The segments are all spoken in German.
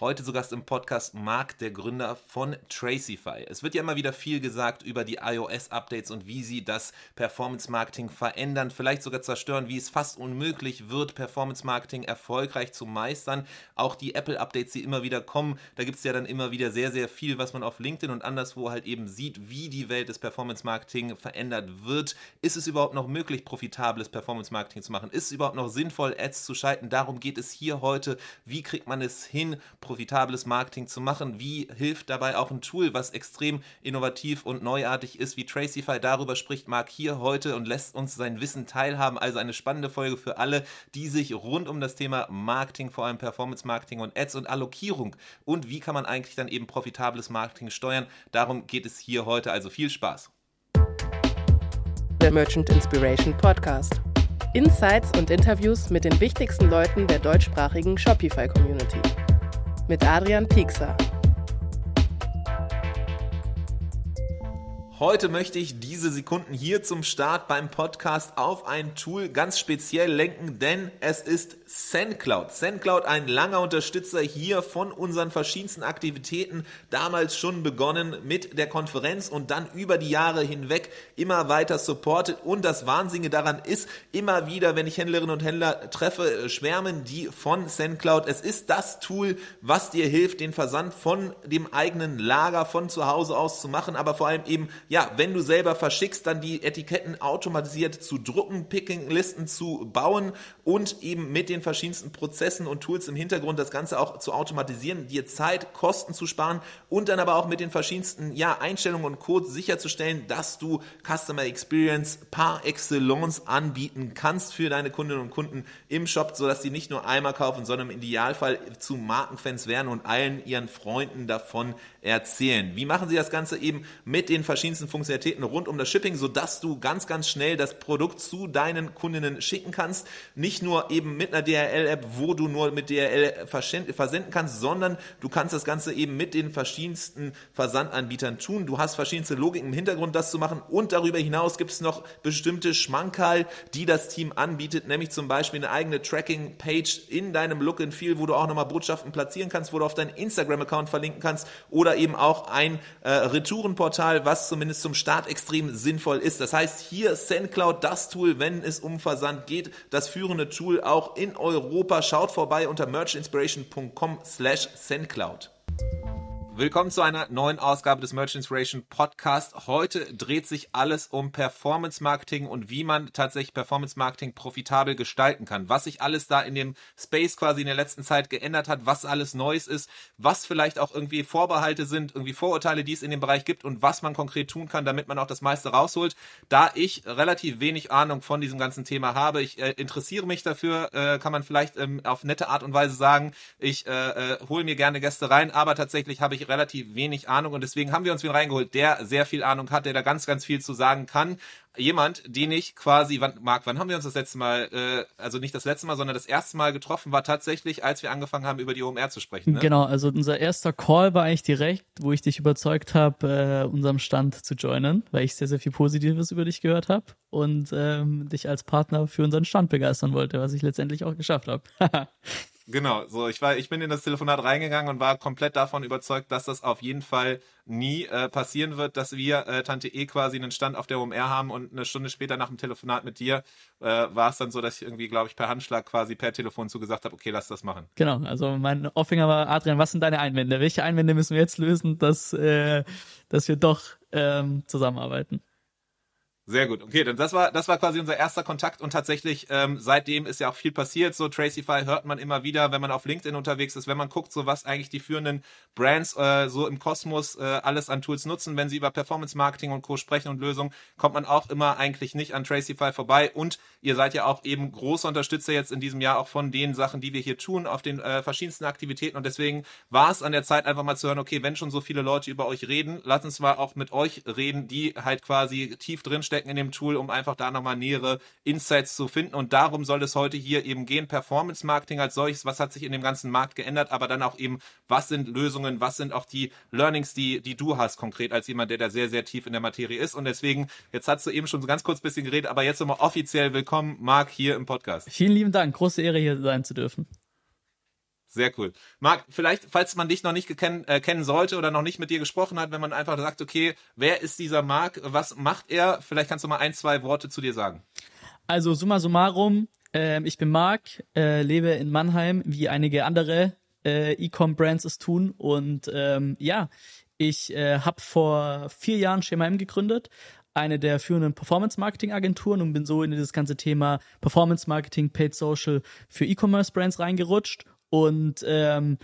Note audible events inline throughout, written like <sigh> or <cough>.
Heute zu Gast im Podcast Marc, der Gründer von Tracify. Es wird ja immer wieder viel gesagt über die iOS-Updates und wie sie das Performance-Marketing verändern, vielleicht sogar zerstören, wie es fast unmöglich wird, Performance-Marketing erfolgreich zu meistern. Auch die Apple-Updates, die immer wieder kommen, da gibt es ja dann immer wieder sehr, sehr viel, was man auf LinkedIn und anderswo halt eben sieht, wie die Welt des Performance-Marketing verändert wird. Ist es überhaupt noch möglich, profitables Performance-Marketing zu machen? Ist es überhaupt noch sinnvoll, Ads zu schalten? Darum geht es hier heute. Wie kriegt man es hin, profitables Marketing zu machen? Wie hilft dabei auch ein Tool, was extrem innovativ und neuartig ist, wie Tracify? Darüber spricht Marc hier heute und lässt uns sein Wissen teilhaben. Also eine spannende Folge für alle, die sich rund um das Thema Marketing, vor allem Performance Marketing und Ads und Allokierung und wie kann man eigentlich dann eben profitables Marketing steuern. Darum geht es hier heute. Also viel Spaß. Der Merchant Inspiration Podcast. Insights und Interviews mit den wichtigsten Leuten der deutschsprachigen Shopify-Community mit Adrian Piekser. Heute möchte ich diese Sekunden hier zum Start beim Podcast auf ein Tool ganz speziell lenken, denn es ist SendCloud. SendCloud, ein langer Unterstützer hier von unseren verschiedensten Aktivitäten, damals schon begonnen mit der Konferenz und dann über die Jahre hinweg immer weiter supportet. Und das Wahnsinnige daran ist, immer wieder, wenn ich Händlerinnen und Händler treffe, schwärmen die von SendCloud. Es ist das Tool, was dir hilft, den Versand von dem eigenen Lager von zu Hause aus zu machen, aber vor allem eben ja, wenn du selber verschickst, dann die Etiketten automatisiert zu drucken, Picking-Listen zu bauen und eben mit den verschiedensten Prozessen und Tools im Hintergrund das Ganze auch zu automatisieren, dir Zeit, Kosten zu sparen und dann aber auch mit den verschiedensten ja, Einstellungen und Codes sicherzustellen, dass du Customer Experience par excellence anbieten kannst für deine Kundinnen und Kunden im Shop, sodass sie nicht nur einmal kaufen, sondern im Idealfall zu Markenfans werden und allen ihren Freunden davon erzählen. Wie machen sie das Ganze eben mit den verschiedensten Funktionalitäten rund um das Shipping, sodass du ganz, ganz schnell das Produkt zu deinen Kundinnen schicken kannst. Nicht nur eben mit einer DRL-App, wo du nur mit DRL versenden kannst, sondern du kannst das Ganze eben mit den verschiedensten Versandanbietern tun. Du hast verschiedenste Logiken im Hintergrund, das zu machen. Und darüber hinaus gibt es noch bestimmte Schmankerl, die das Team anbietet, nämlich zum Beispiel eine eigene Tracking-Page in deinem Look and Feel, wo du auch nochmal Botschaften platzieren kannst, wo du auf deinen Instagram-Account verlinken kannst oder eben auch ein äh, Retourenportal, was zumindest zum Start extrem sinnvoll ist. Das heißt, hier SendCloud, das Tool, wenn es um Versand geht, das führende Tool auch in Europa. Schaut vorbei unter merchinspiration.com slash SendCloud. Willkommen zu einer neuen Ausgabe des Merchant Inspiration Podcast. Heute dreht sich alles um Performance Marketing und wie man tatsächlich Performance Marketing profitabel gestalten kann. Was sich alles da in dem Space quasi in der letzten Zeit geändert hat, was alles Neues ist, was vielleicht auch irgendwie Vorbehalte sind, irgendwie Vorurteile, die es in dem Bereich gibt und was man konkret tun kann, damit man auch das meiste rausholt. Da ich relativ wenig Ahnung von diesem ganzen Thema habe, ich äh, interessiere mich dafür, äh, kann man vielleicht ähm, auf nette Art und Weise sagen, ich äh, äh hole mir gerne Gäste rein, aber tatsächlich habe ich relativ wenig Ahnung und deswegen haben wir uns wen reingeholt, der sehr viel Ahnung hat, der da ganz, ganz viel zu sagen kann. Jemand, den ich quasi, wann, Marc, wann haben wir uns das letzte Mal, äh, also nicht das letzte Mal, sondern das erste Mal getroffen, war tatsächlich, als wir angefangen haben, über die OMR zu sprechen. Ne? Genau, also unser erster Call war eigentlich direkt, wo ich dich überzeugt habe, äh, unserem Stand zu joinen, weil ich sehr, sehr viel Positives über dich gehört habe und ähm, dich als Partner für unseren Stand begeistern wollte, was ich letztendlich auch geschafft habe. <laughs> Genau, so ich war, ich bin in das Telefonat reingegangen und war komplett davon überzeugt, dass das auf jeden Fall nie äh, passieren wird, dass wir äh, Tante E quasi einen Stand auf der OMR haben und eine Stunde später nach dem Telefonat mit dir äh, war es dann so, dass ich irgendwie, glaube ich, per Handschlag quasi per Telefon zugesagt habe, okay, lass das machen. Genau, also mein Aufhänger war, Adrian, was sind deine Einwände? Welche Einwände müssen wir jetzt lösen, dass, äh, dass wir doch ähm, zusammenarbeiten? Sehr gut. Okay, dann das war das war quasi unser erster Kontakt und tatsächlich ähm, seitdem ist ja auch viel passiert. So Tracify hört man immer wieder, wenn man auf LinkedIn unterwegs ist, wenn man guckt, so was eigentlich die führenden Brands äh, so im Kosmos äh, alles an Tools nutzen, wenn sie über Performance Marketing und Co sprechen und Lösungen, kommt man auch immer eigentlich nicht an Tracify vorbei. Und ihr seid ja auch eben große Unterstützer jetzt in diesem Jahr auch von den Sachen, die wir hier tun, auf den äh, verschiedensten Aktivitäten. Und deswegen war es an der Zeit einfach mal zu hören, okay, wenn schon so viele Leute über euch reden, lasst uns mal auch mit euch reden, die halt quasi tief drinstehen stecken in dem Tool, um einfach da nochmal nähere Insights zu finden. Und darum soll es heute hier eben gehen. Performance Marketing als solches, was hat sich in dem ganzen Markt geändert, aber dann auch eben, was sind Lösungen, was sind auch die Learnings, die, die du hast konkret als jemand, der da sehr, sehr tief in der Materie ist. Und deswegen, jetzt hast du eben schon so ganz kurz ein bisschen geredet, aber jetzt nochmal offiziell willkommen, Marc, hier im Podcast. Vielen lieben Dank. Große Ehre, hier sein zu dürfen. Sehr cool. Marc, vielleicht, falls man dich noch nicht kennen, äh, kennen sollte oder noch nicht mit dir gesprochen hat, wenn man einfach sagt, okay, wer ist dieser Marc, was macht er? Vielleicht kannst du mal ein, zwei Worte zu dir sagen. Also summa summarum, äh, ich bin Marc, äh, lebe in Mannheim, wie einige andere äh, E-Com-Brands es tun. Und ähm, ja, ich äh, habe vor vier Jahren Schema M gegründet, eine der führenden Performance-Marketing-Agenturen und bin so in dieses ganze Thema Performance-Marketing, Paid Social für E-Commerce-Brands reingerutscht. Und ähm,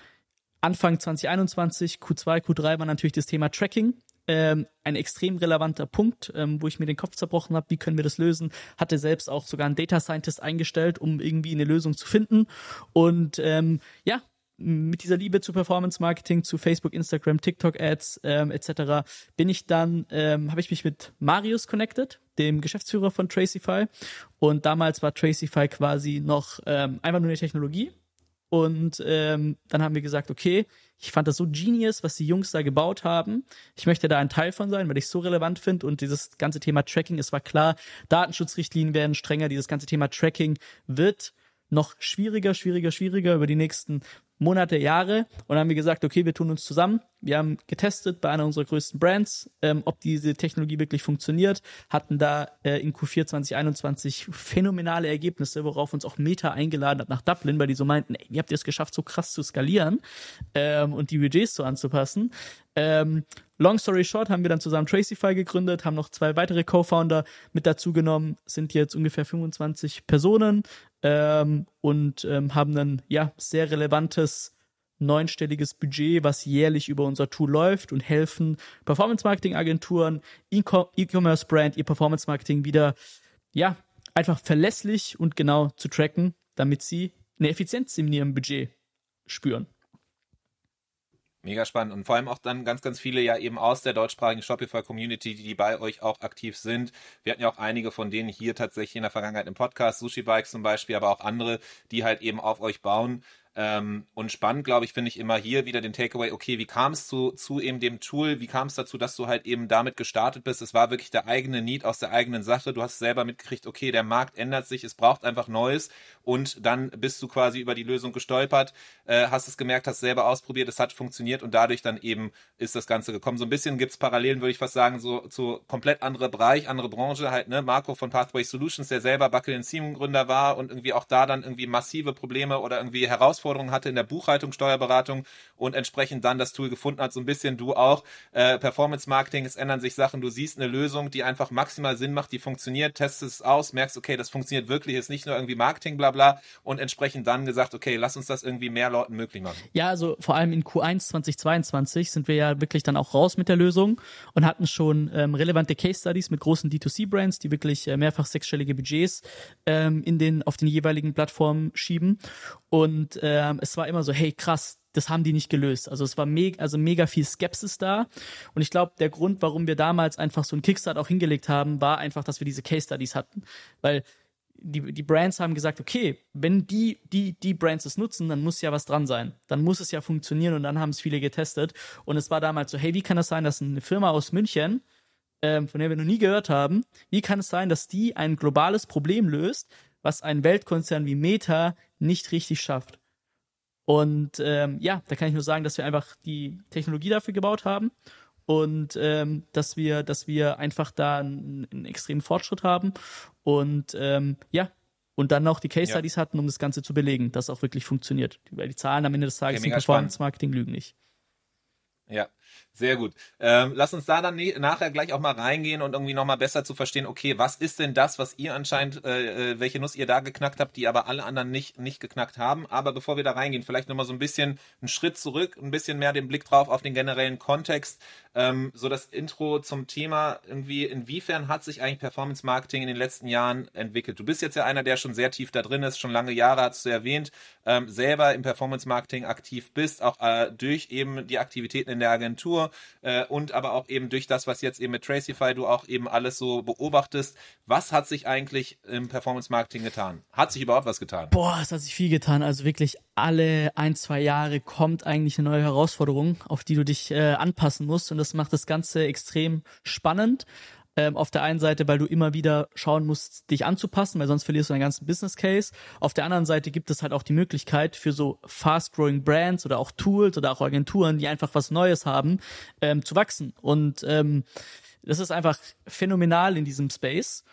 Anfang 2021, Q2, Q3 war natürlich das Thema Tracking. Ähm, ein extrem relevanter Punkt, ähm, wo ich mir den Kopf zerbrochen habe, wie können wir das lösen. Hatte selbst auch sogar einen Data Scientist eingestellt, um irgendwie eine Lösung zu finden. Und ähm, ja, mit dieser Liebe zu Performance Marketing, zu Facebook, Instagram, TikTok Ads ähm, etc. bin ich dann, ähm, habe ich mich mit Marius connected, dem Geschäftsführer von Tracify. Und damals war Tracify quasi noch ähm, einfach nur eine Technologie. Und ähm, dann haben wir gesagt, okay, ich fand das so genius, was die Jungs da gebaut haben. Ich möchte da ein Teil von sein, weil ich es so relevant finde. Und dieses ganze Thema Tracking, es war klar, Datenschutzrichtlinien werden strenger. Dieses ganze Thema Tracking wird noch schwieriger, schwieriger, schwieriger über die nächsten Monate, Jahre und haben wir gesagt, okay, wir tun uns zusammen. Wir haben getestet bei einer unserer größten Brands, ähm, ob diese Technologie wirklich funktioniert, hatten da äh, in Q4 2021 phänomenale Ergebnisse, worauf uns auch Meta eingeladen hat nach Dublin, weil die so meinten, ey, wie habt ihr es geschafft, so krass zu skalieren ähm, und die Budgets so anzupassen. Ähm, long story short haben wir dann zusammen Tracify gegründet, haben noch zwei weitere Co-Founder mit dazu genommen, sind jetzt ungefähr 25 Personen ähm, und ähm, haben ein ja sehr relevantes neunstelliges Budget, was jährlich über unser Tool läuft und helfen Performance-Marketing-Agenturen, E-Commerce-Brand, ihr Performance-Marketing wieder, ja, einfach verlässlich und genau zu tracken, damit sie eine Effizienz in ihrem Budget spüren. Mega spannend und vor allem auch dann ganz, ganz viele ja eben aus der deutschsprachigen Shopify-Community, die bei euch auch aktiv sind. Wir hatten ja auch einige von denen hier tatsächlich in der Vergangenheit im Podcast, Sushi Bikes zum Beispiel, aber auch andere, die halt eben auf euch bauen. Ähm, und spannend, glaube ich, finde ich immer hier wieder den Takeaway, okay, wie kam es zu, zu eben dem Tool, wie kam es dazu, dass du halt eben damit gestartet bist? Es war wirklich der eigene Need aus der eigenen Sache. Du hast selber mitgekriegt, okay, der Markt ändert sich, es braucht einfach Neues und dann bist du quasi über die Lösung gestolpert, äh, hast es gemerkt, hast selber ausprobiert, es hat funktioniert und dadurch dann eben ist das Ganze gekommen. So ein bisschen gibt es Parallelen, würde ich fast sagen, so zu komplett anderer Bereich, andere Branche, halt, ne, Marco von Pathway Solutions, der selber Buckle Seam Gründer war und irgendwie auch da dann irgendwie massive Probleme oder irgendwie Herausforderungen Herausforderungen hatte in der Buchhaltung, Steuerberatung und entsprechend dann das Tool gefunden hat. So ein bisschen du auch. Äh, Performance Marketing, es ändern sich Sachen. Du siehst eine Lösung, die einfach maximal Sinn macht, die funktioniert, testest es aus, merkst, okay, das funktioniert wirklich, ist nicht nur irgendwie Marketing, bla bla. Und entsprechend dann gesagt, okay, lass uns das irgendwie mehr Leuten möglich machen. Ja, also vor allem in Q1 2022 sind wir ja wirklich dann auch raus mit der Lösung und hatten schon ähm, relevante Case Studies mit großen D2C-Brands, die wirklich äh, mehrfach sechsstellige Budgets ähm, in den, auf den jeweiligen Plattformen schieben. Und ähm, es war immer so, hey krass, das haben die nicht gelöst. Also es war mega, also mega viel Skepsis da. Und ich glaube, der Grund, warum wir damals einfach so einen Kickstart auch hingelegt haben, war einfach, dass wir diese Case Studies hatten. Weil die, die Brands haben gesagt, okay, wenn die, die, die Brands es nutzen, dann muss ja was dran sein. Dann muss es ja funktionieren und dann haben es viele getestet. Und es war damals so, hey, wie kann das sein, dass eine Firma aus München, ähm, von der wir noch nie gehört haben, wie kann es sein, dass die ein globales Problem löst, was ein Weltkonzern wie Meta nicht richtig schafft. Und ähm, ja, da kann ich nur sagen, dass wir einfach die Technologie dafür gebaut haben und ähm, dass wir, dass wir einfach da einen, einen extremen Fortschritt haben und ähm, ja, und dann noch die Case Studies ja. hatten, um das Ganze zu belegen, dass es auch wirklich funktioniert. Weil die Zahlen am Ende des Tages im Performance Marketing lügen nicht. Ja, sehr gut. Ähm, lass uns da dann nachher gleich auch mal reingehen und irgendwie nochmal besser zu verstehen, okay, was ist denn das, was ihr anscheinend, äh, äh, welche Nuss ihr da geknackt habt, die aber alle anderen nicht, nicht geknackt haben. Aber bevor wir da reingehen, vielleicht nochmal so ein bisschen einen Schritt zurück, ein bisschen mehr den Blick drauf auf den generellen Kontext. Ähm, so das Intro zum Thema irgendwie, inwiefern hat sich eigentlich Performance Marketing in den letzten Jahren entwickelt? Du bist jetzt ja einer, der schon sehr tief da drin ist, schon lange Jahre hast du erwähnt, ähm, selber im Performance Marketing aktiv bist, auch äh, durch eben die Aktivitäten in der Agentur äh, und aber auch eben durch das, was jetzt eben mit Tracify du auch eben alles so beobachtest. Was hat sich eigentlich im Performance Marketing getan? Hat sich überhaupt was getan? Boah, es hat sich viel getan. Also wirklich alle ein, zwei Jahre kommt eigentlich eine neue Herausforderung, auf die du dich äh, anpassen musst. Und das macht das Ganze extrem spannend. Ähm, auf der einen Seite, weil du immer wieder schauen musst, dich anzupassen, weil sonst verlierst du deinen ganzen Business Case. Auf der anderen Seite gibt es halt auch die Möglichkeit für so fast-growing Brands oder auch Tools oder auch Agenturen, die einfach was Neues haben, ähm, zu wachsen. Und ähm, das ist einfach phänomenal in diesem Space.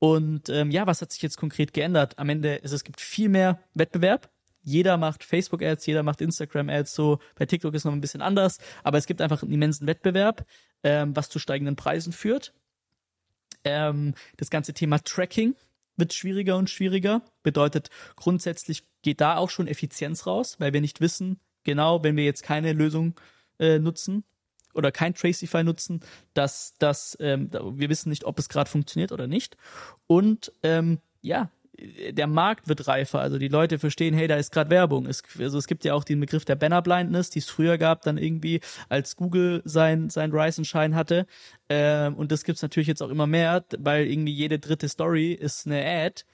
Und ähm, ja, was hat sich jetzt konkret geändert? Am Ende ist es gibt viel mehr Wettbewerb. Jeder macht Facebook-Ads, jeder macht Instagram-Ads, so bei TikTok ist noch ein bisschen anders, aber es gibt einfach einen immensen Wettbewerb, ähm, was zu steigenden Preisen führt. Ähm, das ganze Thema Tracking wird schwieriger und schwieriger. Bedeutet, grundsätzlich geht da auch schon Effizienz raus, weil wir nicht wissen, genau, wenn wir jetzt keine Lösung äh, nutzen oder kein Tracify nutzen, dass das, ähm, wir wissen nicht, ob es gerade funktioniert oder nicht. Und ähm, ja, der Markt wird reifer, also die Leute verstehen, hey, da ist gerade Werbung. Es, also es gibt ja auch den Begriff der Banner Blindness, die es früher gab, dann irgendwie, als Google sein, sein Rise and Shine hatte. Ähm, und das gibt's natürlich jetzt auch immer mehr, weil irgendwie jede dritte Story ist eine Ad.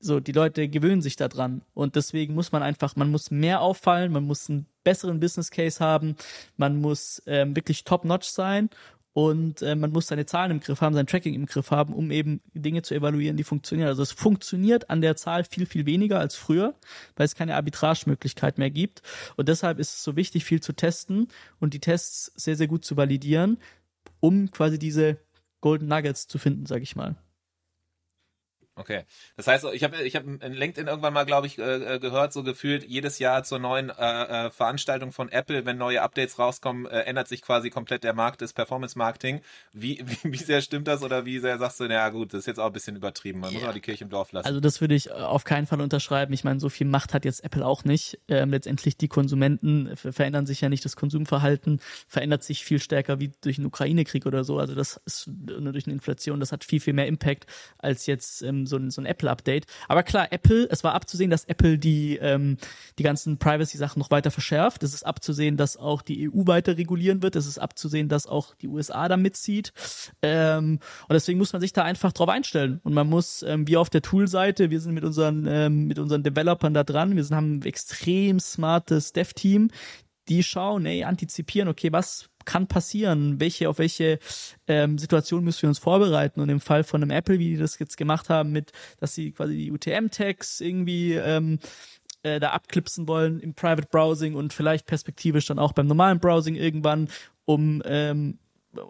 So, die Leute gewöhnen sich daran. Und deswegen muss man einfach, man muss mehr auffallen, man muss einen besseren Business Case haben, man muss ähm, wirklich top-notch sein und äh, man muss seine Zahlen im Griff haben, sein Tracking im Griff haben, um eben Dinge zu evaluieren, die funktionieren. Also es funktioniert an der Zahl viel, viel weniger als früher, weil es keine Arbitragemöglichkeit mehr gibt. Und deshalb ist es so wichtig, viel zu testen und die Tests sehr, sehr gut zu validieren, um quasi diese Golden Nuggets zu finden, sag ich mal. Okay. Das heißt, ich habe ich hab in LinkedIn irgendwann mal, glaube ich, äh, äh, gehört, so gefühlt jedes Jahr zur neuen äh, äh, Veranstaltung von Apple, wenn neue Updates rauskommen, äh, ändert sich quasi komplett der Markt des Performance Marketing. Wie, <laughs> wie, wie sehr stimmt das oder wie sehr sagst du, naja gut, das ist jetzt auch ein bisschen übertrieben, man yeah. muss auch die Kirche im Dorf lassen. Also das würde ich äh, auf keinen Fall unterschreiben. Ich meine, so viel Macht hat jetzt Apple auch nicht. Ähm, letztendlich die Konsumenten verändern sich ja nicht, das Konsumverhalten verändert sich viel stärker wie durch einen Ukraine-Krieg oder so. Also das ist nur durch eine Inflation, das hat viel, viel mehr Impact als jetzt ähm, so ein, so ein Apple-Update. Aber klar, Apple, es war abzusehen, dass Apple die, ähm, die ganzen Privacy-Sachen noch weiter verschärft. Es ist abzusehen, dass auch die EU weiter regulieren wird. Es ist abzusehen, dass auch die USA da mitzieht. Ähm, und deswegen muss man sich da einfach drauf einstellen. Und man muss, ähm, wie auf der Tool-Seite, wir sind mit unseren, ähm, mit unseren Developern da dran. Wir sind, haben ein extrem smartes Dev-Team, die schauen, ey, antizipieren, okay, was kann passieren? Welche, auf welche ähm, Situation müssen wir uns vorbereiten? Und im Fall von einem Apple, wie die das jetzt gemacht haben, mit, dass sie quasi die UTM-Tags irgendwie ähm, äh, da abklipsen wollen im Private Browsing und vielleicht perspektivisch dann auch beim normalen Browsing irgendwann, um ähm,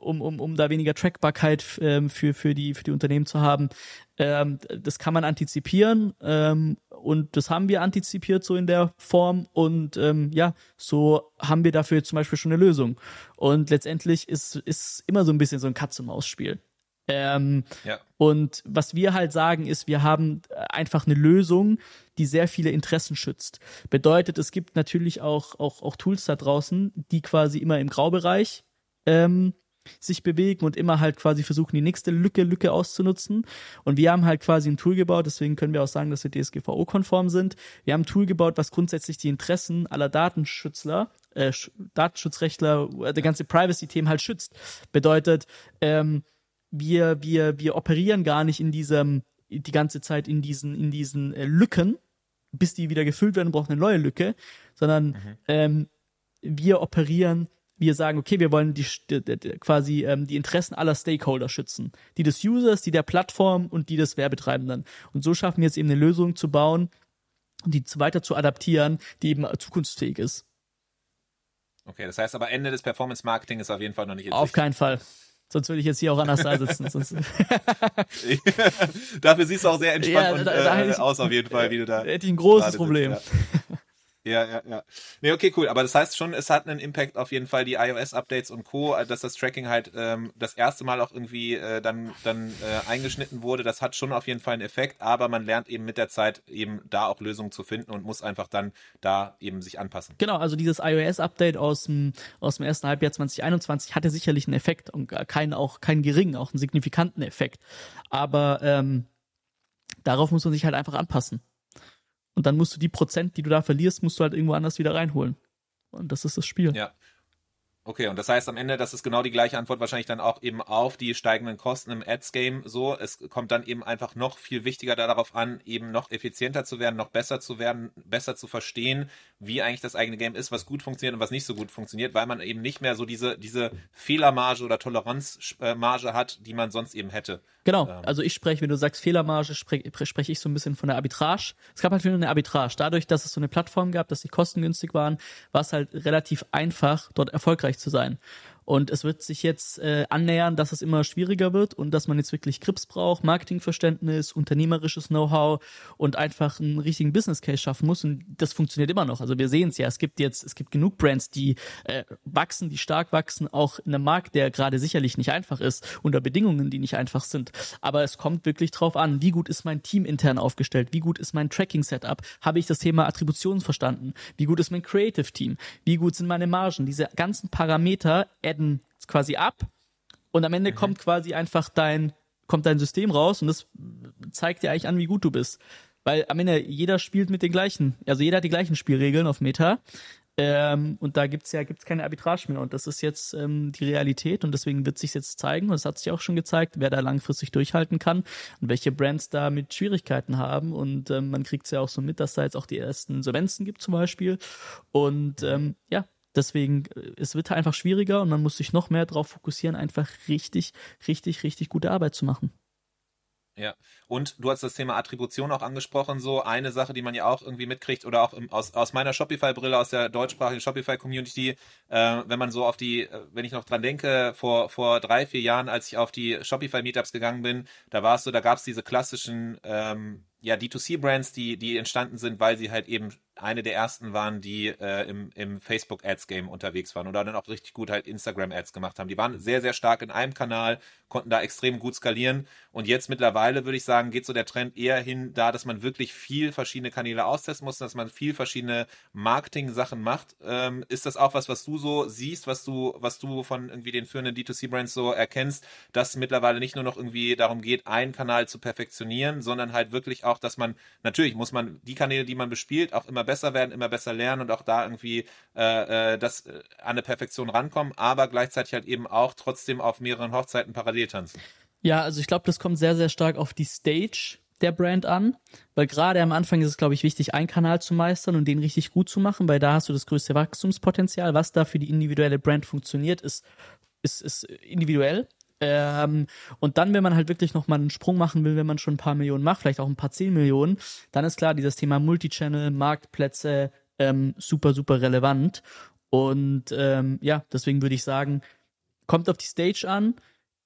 um, um, um da weniger Trackbarkeit ähm, für, für, die, für die Unternehmen zu haben. Ähm, das kann man antizipieren ähm, und das haben wir antizipiert so in der Form und ähm, ja, so haben wir dafür zum Beispiel schon eine Lösung. Und letztendlich ist, ist immer so ein bisschen so ein Katz-und-Maus-Spiel. Ähm, ja. Und was wir halt sagen ist, wir haben einfach eine Lösung, die sehr viele Interessen schützt. Bedeutet, es gibt natürlich auch, auch, auch Tools da draußen, die quasi immer im Graubereich ähm, sich bewegen und immer halt quasi versuchen, die nächste Lücke, Lücke auszunutzen. Und wir haben halt quasi ein Tool gebaut, deswegen können wir auch sagen, dass wir DSGVO-konform sind. Wir haben ein Tool gebaut, was grundsätzlich die Interessen aller Datenschützler, äh, Datenschutzrechtler, äh, der ganze Privacy-Themen halt schützt. Bedeutet, ähm, wir, wir, wir operieren gar nicht in diesem, die ganze Zeit in diesen, in diesen äh, Lücken, bis die wieder gefüllt werden, braucht eine neue Lücke, sondern mhm. ähm, wir operieren wir sagen, okay, wir wollen die, quasi ähm, die Interessen aller Stakeholder schützen. Die des Users, die der Plattform und die des Werbetreibenden. Und so schaffen wir jetzt eben eine Lösung zu bauen und die weiter zu adaptieren, die eben zukunftsfähig ist. Okay, das heißt aber Ende des Performance Marketing ist auf jeden Fall noch nicht in Auf Sicht. keinen Fall. Sonst würde ich jetzt hier auch anders der sitzen. <laughs> <laughs> Dafür siehst du auch sehr entspannt ja, da, da, und, äh, ich, aus, auf jeden Fall, wie du da. Hätte ich ein großes Problem. Sitzt, ja. Ja, ja, ja. Nee, okay, cool. Aber das heißt schon, es hat einen Impact auf jeden Fall, die iOS-Updates und Co., dass das Tracking halt ähm, das erste Mal auch irgendwie äh, dann, dann äh, eingeschnitten wurde. Das hat schon auf jeden Fall einen Effekt, aber man lernt eben mit der Zeit eben da auch Lösungen zu finden und muss einfach dann da eben sich anpassen. Genau, also dieses iOS-Update aus dem, aus dem ersten Halbjahr 2021 hatte sicherlich einen Effekt und keinen auch keinen geringen, auch einen signifikanten Effekt. Aber ähm, darauf muss man sich halt einfach anpassen. Und dann musst du die Prozent, die du da verlierst, musst du halt irgendwo anders wieder reinholen. Und das ist das Spiel. Ja. Okay, und das heißt am Ende, das ist genau die gleiche Antwort wahrscheinlich dann auch eben auf die steigenden Kosten im Ads-Game so. Es kommt dann eben einfach noch viel wichtiger darauf an, eben noch effizienter zu werden, noch besser zu werden, besser zu verstehen, wie eigentlich das eigene Game ist, was gut funktioniert und was nicht so gut funktioniert, weil man eben nicht mehr so diese, diese Fehlermarge oder Toleranzmarge hat, die man sonst eben hätte. Genau, ähm. also ich spreche, wenn du sagst Fehlermarge, spreche sprech ich so ein bisschen von der Arbitrage. Es gab halt wieder eine Arbitrage. Dadurch, dass es so eine Plattform gab, dass die kostengünstig waren, war es halt relativ einfach, dort erfolgreich zu sein. Und es wird sich jetzt äh, annähern, dass es immer schwieriger wird und dass man jetzt wirklich Grips braucht, Marketingverständnis, unternehmerisches Know-how und einfach einen richtigen Business Case schaffen muss. Und das funktioniert immer noch. Also wir sehen es ja, es gibt jetzt, es gibt genug Brands, die äh, wachsen, die stark wachsen, auch in einem Markt, der gerade sicherlich nicht einfach ist, unter Bedingungen, die nicht einfach sind. Aber es kommt wirklich drauf an, wie gut ist mein Team intern aufgestellt, wie gut ist mein Tracking-Setup, habe ich das Thema Attribution verstanden, wie gut ist mein Creative-Team, wie gut sind meine Margen, diese ganzen Parameter adden quasi ab und am Ende mhm. kommt quasi einfach dein, kommt dein System raus und das zeigt dir eigentlich an, wie gut du bist. Weil am Ende jeder spielt mit den gleichen, also jeder hat die gleichen Spielregeln auf Meta. Ähm, und da gibt's ja gibt's keine Arbitrage mehr. Und das ist jetzt ähm, die Realität und deswegen wird sich jetzt zeigen, und es hat sich auch schon gezeigt, wer da langfristig durchhalten kann und welche Brands da mit Schwierigkeiten haben. Und ähm, man kriegt's ja auch so mit, dass da jetzt auch die ersten Insolvenzen gibt zum Beispiel. Und ähm, ja, Deswegen, äh, es wird einfach schwieriger und man muss sich noch mehr darauf fokussieren, einfach richtig, richtig, richtig gute Arbeit zu machen. Ja, und du hast das Thema Attribution auch angesprochen, so eine Sache, die man ja auch irgendwie mitkriegt oder auch im, aus, aus meiner Shopify-Brille, aus der deutschsprachigen Shopify-Community, äh, wenn man so auf die, äh, wenn ich noch dran denke, vor, vor drei, vier Jahren, als ich auf die Shopify-Meetups gegangen bin, da war es so, da gab es diese klassischen ähm, ja, D2C-Brands, die, die entstanden sind, weil sie halt eben eine der ersten waren, die äh, im, im Facebook-Ads-Game unterwegs waren oder dann auch richtig gut halt Instagram-Ads gemacht haben. Die waren sehr, sehr stark in einem Kanal, konnten da extrem gut skalieren. Und jetzt mittlerweile, würde ich sagen, geht so der Trend eher hin da, dass man wirklich viel verschiedene Kanäle austesten muss, dass man viel verschiedene Marketing-Sachen macht. Ähm, ist das auch was, was du so siehst, was du, was du von irgendwie den führenden D2C-Brands so erkennst, dass mittlerweile nicht nur noch irgendwie darum geht, einen Kanal zu perfektionieren, sondern halt wirklich auch, dass man, natürlich muss man die Kanäle, die man bespielt, auch immer besser werden, immer besser lernen und auch da irgendwie äh, äh, das äh, an eine Perfektion rankommen, aber gleichzeitig halt eben auch trotzdem auf mehreren Hochzeiten parallel tanzen. Ja, also ich glaube, das kommt sehr, sehr stark auf die Stage der Brand an, weil gerade am Anfang ist es, glaube ich, wichtig, einen Kanal zu meistern und den richtig gut zu machen, weil da hast du das größte Wachstumspotenzial. Was da für die individuelle Brand funktioniert, ist, ist, ist individuell. Ähm, und dann, wenn man halt wirklich nochmal einen Sprung machen will, wenn man schon ein paar Millionen macht, vielleicht auch ein paar zehn Millionen, dann ist klar, dieses Thema Multichannel, Marktplätze, ähm, super, super relevant. Und ähm, ja, deswegen würde ich sagen, kommt auf die Stage an,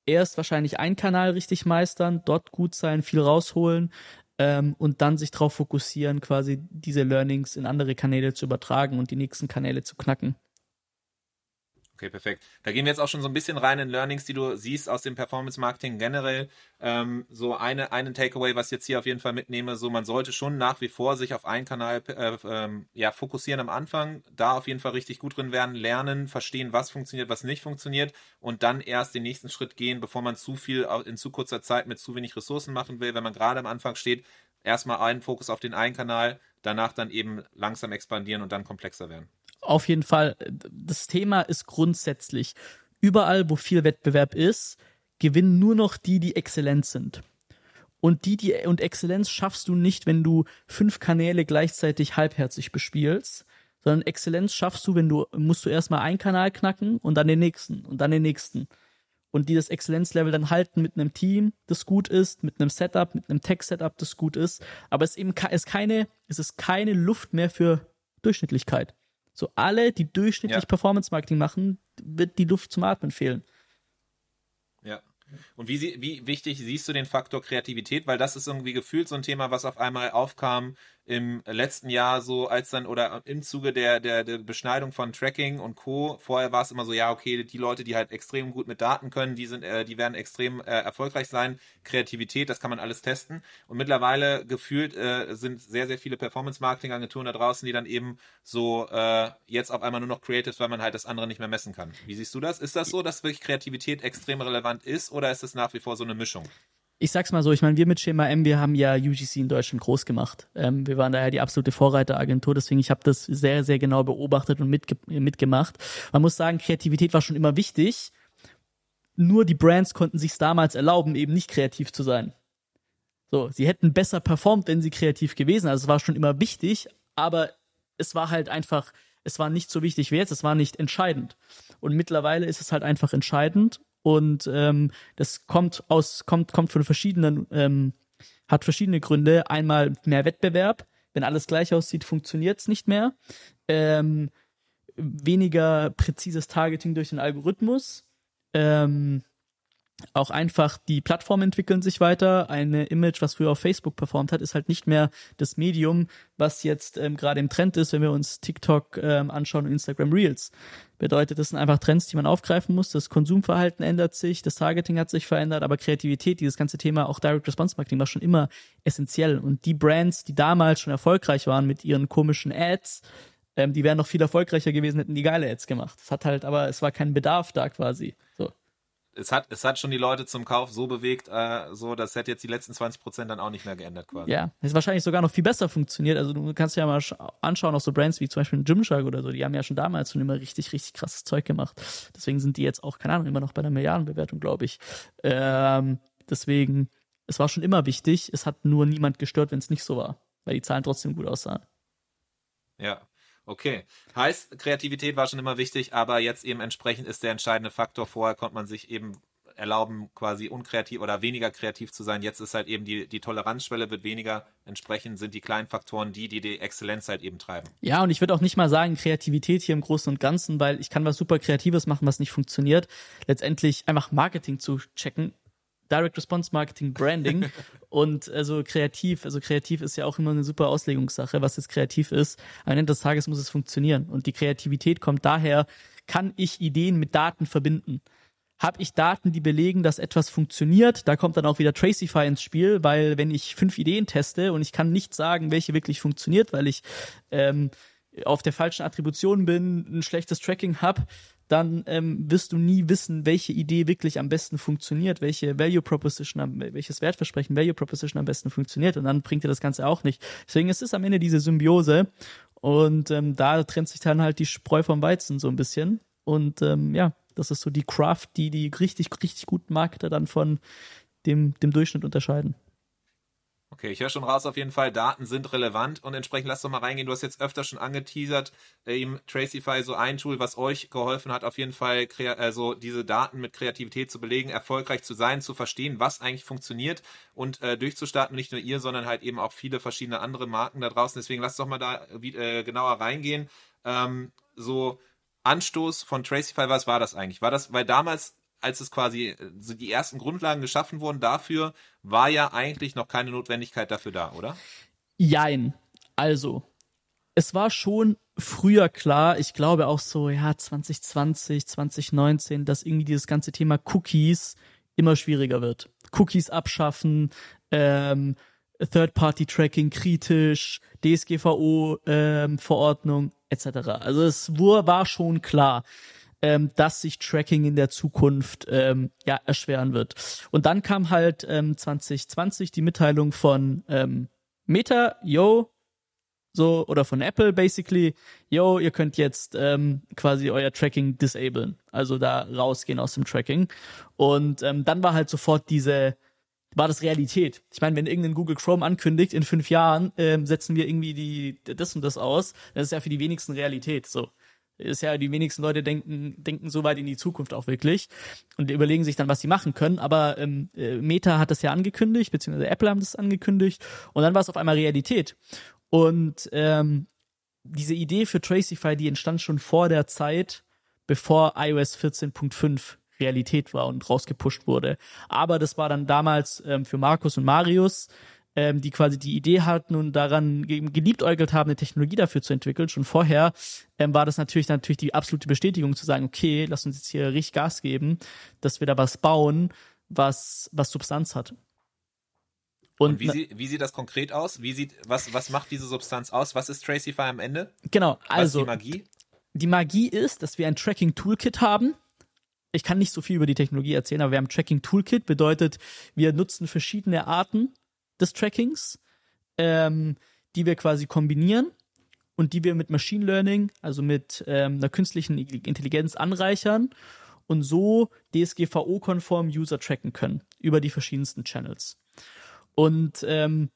erst wahrscheinlich einen Kanal richtig meistern, dort gut sein, viel rausholen ähm, und dann sich darauf fokussieren, quasi diese Learnings in andere Kanäle zu übertragen und die nächsten Kanäle zu knacken. Okay, perfekt. Da gehen wir jetzt auch schon so ein bisschen rein in Learnings, die du siehst aus dem Performance Marketing generell. Ähm, so eine, einen Takeaway, was ich jetzt hier auf jeden Fall mitnehme, so man sollte schon nach wie vor sich auf einen Kanal äh, ähm, ja, fokussieren am Anfang, da auf jeden Fall richtig gut drin werden, lernen, verstehen, was funktioniert, was nicht funktioniert und dann erst den nächsten Schritt gehen, bevor man zu viel in zu kurzer Zeit mit zu wenig Ressourcen machen will. Wenn man gerade am Anfang steht, erstmal einen Fokus auf den einen Kanal, danach dann eben langsam expandieren und dann komplexer werden. Auf jeden Fall, das Thema ist grundsätzlich, überall, wo viel Wettbewerb ist, gewinnen nur noch die, die exzellent sind. Und die, die, und Exzellenz schaffst du nicht, wenn du fünf Kanäle gleichzeitig halbherzig bespielst, sondern Exzellenz schaffst du, wenn du, musst du erstmal einen Kanal knacken und dann den nächsten und dann den nächsten. Und dieses Exzellenzlevel dann halten mit einem Team, das gut ist, mit einem Setup, mit einem Tech-Setup, das gut ist. Aber es ist eben ist keine, es ist keine Luft mehr für Durchschnittlichkeit. So alle, die durchschnittlich ja. Performance Marketing machen, wird die Luft zum Atmen fehlen. Ja. Und wie, wie wichtig siehst du den Faktor Kreativität? Weil das ist irgendwie gefühlt so ein Thema, was auf einmal aufkam im letzten Jahr so als dann oder im Zuge der, der, der Beschneidung von Tracking und Co. Vorher war es immer so, ja, okay, die Leute, die halt extrem gut mit Daten können, die sind, äh, die werden extrem äh, erfolgreich sein. Kreativität, das kann man alles testen. Und mittlerweile gefühlt äh, sind sehr, sehr viele Performance-Marketing-Agenturen da draußen, die dann eben so äh, jetzt auf einmal nur noch Creatives, weil man halt das andere nicht mehr messen kann. Wie siehst du das? Ist das so, dass wirklich Kreativität extrem relevant ist oder ist es nach wie vor so eine Mischung? Ich sag's mal so, ich meine, wir mit Schema M, wir haben ja UGC in Deutschland groß gemacht. Ähm, wir waren daher die absolute Vorreiteragentur, deswegen ich habe das sehr, sehr genau beobachtet und mitge mitgemacht. Man muss sagen, Kreativität war schon immer wichtig. Nur die Brands konnten sich damals erlauben, eben nicht kreativ zu sein. So, sie hätten besser performt, wenn sie kreativ gewesen. Also es war schon immer wichtig, aber es war halt einfach, es war nicht so wichtig wie jetzt, es war nicht entscheidend. Und mittlerweile ist es halt einfach entscheidend und ähm, das kommt aus, kommt, kommt von verschiedenen, ähm, hat verschiedene Gründe. Einmal mehr Wettbewerb. Wenn alles gleich aussieht, funktioniert es nicht mehr. Ähm, weniger präzises Targeting durch den Algorithmus. Ähm, auch einfach die Plattformen entwickeln sich weiter. Eine Image, was früher auf Facebook performt hat, ist halt nicht mehr das Medium, was jetzt ähm, gerade im Trend ist, wenn wir uns TikTok ähm, anschauen und Instagram Reels. Bedeutet, das sind einfach Trends, die man aufgreifen muss. Das Konsumverhalten ändert sich, das Targeting hat sich verändert, aber Kreativität, dieses ganze Thema, auch Direct Response Marketing war schon immer essentiell. Und die Brands, die damals schon erfolgreich waren mit ihren komischen Ads, ähm, die wären noch viel erfolgreicher gewesen, hätten die geile Ads gemacht. Es hat halt, aber es war kein Bedarf da quasi. So es hat, es hat schon die Leute zum Kauf so bewegt, äh, so, das hätte jetzt die letzten 20 Prozent dann auch nicht mehr geändert quasi. Ja, es wahrscheinlich sogar noch viel besser funktioniert. Also du kannst ja mal anschauen, auch so Brands wie zum Beispiel Gymshark oder so, die haben ja schon damals schon immer richtig, richtig krasses Zeug gemacht. Deswegen sind die jetzt auch, keine Ahnung, immer noch bei einer Milliardenbewertung, glaube ich. Ähm, deswegen, es war schon immer wichtig, es hat nur niemand gestört, wenn es nicht so war, weil die Zahlen trotzdem gut aussahen. Ja, Okay. Heißt, Kreativität war schon immer wichtig, aber jetzt eben entsprechend ist der entscheidende Faktor. Vorher konnte man sich eben erlauben, quasi unkreativ oder weniger kreativ zu sein. Jetzt ist halt eben die, die Toleranzschwelle wird weniger. Entsprechend sind die kleinen Faktoren die, die die Exzellenz halt eben treiben. Ja, und ich würde auch nicht mal sagen Kreativität hier im Großen und Ganzen, weil ich kann was super Kreatives machen, was nicht funktioniert. Letztendlich einfach Marketing zu checken Direct Response Marketing, Branding <laughs> und also kreativ. Also kreativ ist ja auch immer eine super Auslegungssache, was jetzt kreativ ist. Am Ende des Tages muss es funktionieren. Und die Kreativität kommt daher, kann ich Ideen mit Daten verbinden? Habe ich Daten, die belegen, dass etwas funktioniert? Da kommt dann auch wieder Tracify ins Spiel, weil wenn ich fünf Ideen teste und ich kann nicht sagen, welche wirklich funktioniert, weil ich ähm, auf der falschen Attribution bin, ein schlechtes Tracking habe, dann ähm, wirst du nie wissen, welche Idee wirklich am besten funktioniert, welche Value Proposition, welches Wertversprechen Value Proposition am besten funktioniert und dann bringt dir das Ganze auch nicht. Deswegen ist es am Ende diese Symbiose und ähm, da trennt sich dann halt die Spreu vom Weizen so ein bisschen und ähm, ja, das ist so die Craft, die die richtig, richtig guten Marketer dann von dem, dem Durchschnitt unterscheiden. Okay, ich höre schon raus auf jeden Fall, Daten sind relevant und entsprechend lass doch mal reingehen. Du hast jetzt öfter schon angeteasert, äh, eben Tracify, so ein Tool, was euch geholfen hat, auf jeden Fall also diese Daten mit Kreativität zu belegen, erfolgreich zu sein, zu verstehen, was eigentlich funktioniert und äh, durchzustarten. Nicht nur ihr, sondern halt eben auch viele verschiedene andere Marken da draußen. Deswegen lass doch mal da äh, genauer reingehen. Ähm, so Anstoß von Tracify, was war das eigentlich? War das, weil damals als es quasi so die ersten Grundlagen geschaffen wurden dafür, war ja eigentlich noch keine Notwendigkeit dafür da, oder? Jein. Also, es war schon früher klar, ich glaube auch so, ja, 2020, 2019, dass irgendwie dieses ganze Thema Cookies immer schwieriger wird. Cookies abschaffen, ähm, Third-Party-Tracking kritisch, DSGVO-Verordnung ähm, etc. Also es war schon klar ähm, dass sich Tracking in der Zukunft ähm, ja erschweren wird. Und dann kam halt ähm, 2020 die Mitteilung von ähm, Meta, yo, so oder von Apple basically, yo, ihr könnt jetzt ähm, quasi euer Tracking disablen, also da rausgehen aus dem Tracking. Und ähm, dann war halt sofort diese war das Realität. Ich meine, wenn irgendein Google Chrome ankündigt, in fünf Jahren ähm, setzen wir irgendwie die das und das aus, das ist ja für die wenigsten Realität. So ist ja, die wenigsten Leute denken, denken so weit in die Zukunft auch wirklich und überlegen sich dann, was sie machen können. Aber ähm, äh, Meta hat das ja angekündigt, beziehungsweise Apple haben das angekündigt und dann war es auf einmal Realität. Und ähm, diese Idee für Tracify, die entstand schon vor der Zeit, bevor iOS 14.5 Realität war und rausgepusht wurde. Aber das war dann damals ähm, für Markus und Marius ähm, die quasi die Idee hatten und daran geliebäugelt haben, eine Technologie dafür zu entwickeln. Schon vorher ähm, war das natürlich natürlich die absolute Bestätigung zu sagen, okay, lass uns jetzt hier richtig Gas geben, dass wir da was bauen, was was Substanz hat. Und, und wie, sie, wie sieht das konkret aus? Wie sieht, was, was macht diese Substanz aus? Was ist Tracify am Ende? Genau, also. Was ist die Magie? Die Magie ist, dass wir ein Tracking-Toolkit haben, ich kann nicht so viel über die Technologie erzählen, aber wir haben Tracking Toolkit, bedeutet, wir nutzen verschiedene Arten des Trackings, ähm, die wir quasi kombinieren und die wir mit Machine Learning, also mit ähm, einer künstlichen Intelligenz anreichern und so DSGVO-konform User tracken können über die verschiedensten Channels. Und ähm,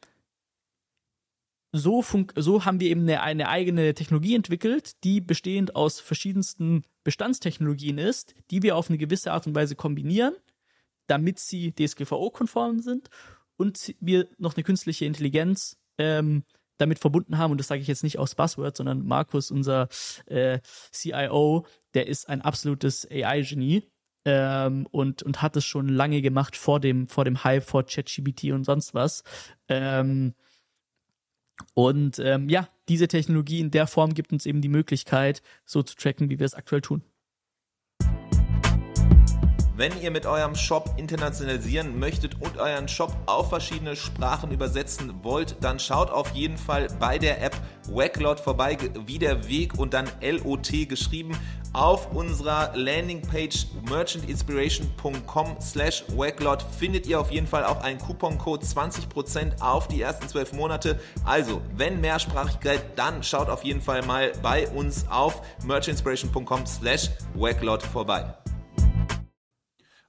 so, so haben wir eben eine, eine eigene Technologie entwickelt, die bestehend aus verschiedensten Bestandstechnologien ist, die wir auf eine gewisse Art und Weise kombinieren, damit sie DSGVO-konform sind und wir noch eine künstliche Intelligenz ähm, damit verbunden haben. Und das sage ich jetzt nicht aus Buzzword, sondern Markus, unser äh, CIO, der ist ein absolutes AI-Genie. Ähm, und, und hat es schon lange gemacht vor dem, vor dem Hype, vor ChatGPT und sonst was. Ähm, und ähm, ja, diese Technologie in der Form gibt uns eben die Möglichkeit, so zu tracken, wie wir es aktuell tun. Wenn ihr mit eurem Shop internationalisieren möchtet und euren Shop auf verschiedene Sprachen übersetzen wollt, dann schaut auf jeden Fall bei der App Wacklot vorbei, wie der Weg und dann LOT geschrieben. Auf unserer Landingpage merchantinspiration.com slash Wacklot findet ihr auf jeden Fall auch einen Couponcode 20% auf die ersten 12 Monate. Also, wenn Mehrsprachigkeit, dann schaut auf jeden Fall mal bei uns auf merchantinspiration.com slash Wacklot vorbei.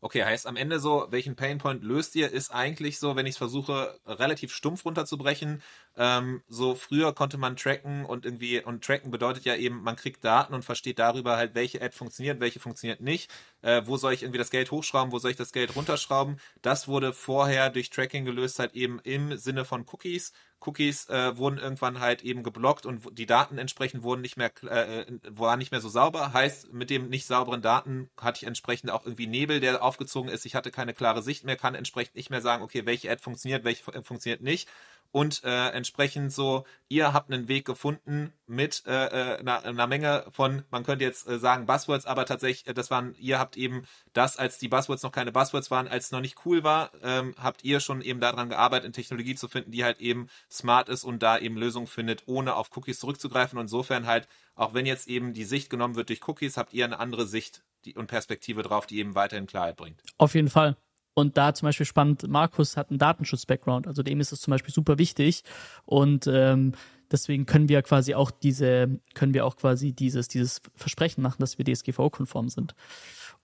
Okay, heißt am Ende so, welchen Painpoint löst ihr, ist eigentlich so, wenn ich es versuche, relativ stumpf runterzubrechen. Ähm, so früher konnte man tracken und irgendwie, und tracken bedeutet ja eben, man kriegt Daten und versteht darüber halt, welche Ad funktioniert, welche funktioniert nicht. Äh, wo soll ich irgendwie das Geld hochschrauben, wo soll ich das Geld runterschrauben? Das wurde vorher durch Tracking gelöst, halt eben im Sinne von Cookies. Cookies äh, wurden irgendwann halt eben geblockt und die Daten entsprechend wurden nicht mehr, äh, äh, waren nicht mehr so sauber. Heißt, mit dem nicht sauberen Daten hatte ich entsprechend auch irgendwie Nebel, der aufgezogen ist. Ich hatte keine klare Sicht mehr, kann entsprechend nicht mehr sagen, okay, welche Ad funktioniert, welche funktioniert nicht und äh, entsprechend so, ihr habt einen Weg gefunden mit äh, äh einer, einer Menge von, man könnte jetzt äh, sagen Buzzwords, aber tatsächlich, äh, das waren, ihr habt eben das, als die Buzzwords noch keine Buzzwords waren, als es noch nicht cool war, ähm, habt ihr schon eben daran gearbeitet, eine Technologie zu finden, die halt eben smart ist und da eben Lösungen findet, ohne auf Cookies zurückzugreifen. Und insofern halt, auch wenn jetzt eben die Sicht genommen wird durch Cookies, habt ihr eine andere Sicht und Perspektive drauf, die eben weiterhin Klarheit bringt. Auf jeden Fall. Und da zum Beispiel spannend, Markus hat einen Datenschutz-Background, also dem ist es zum Beispiel super wichtig. Und ähm, deswegen können wir quasi auch diese, können wir auch quasi dieses, dieses Versprechen machen, dass wir DSGVO-konform sind.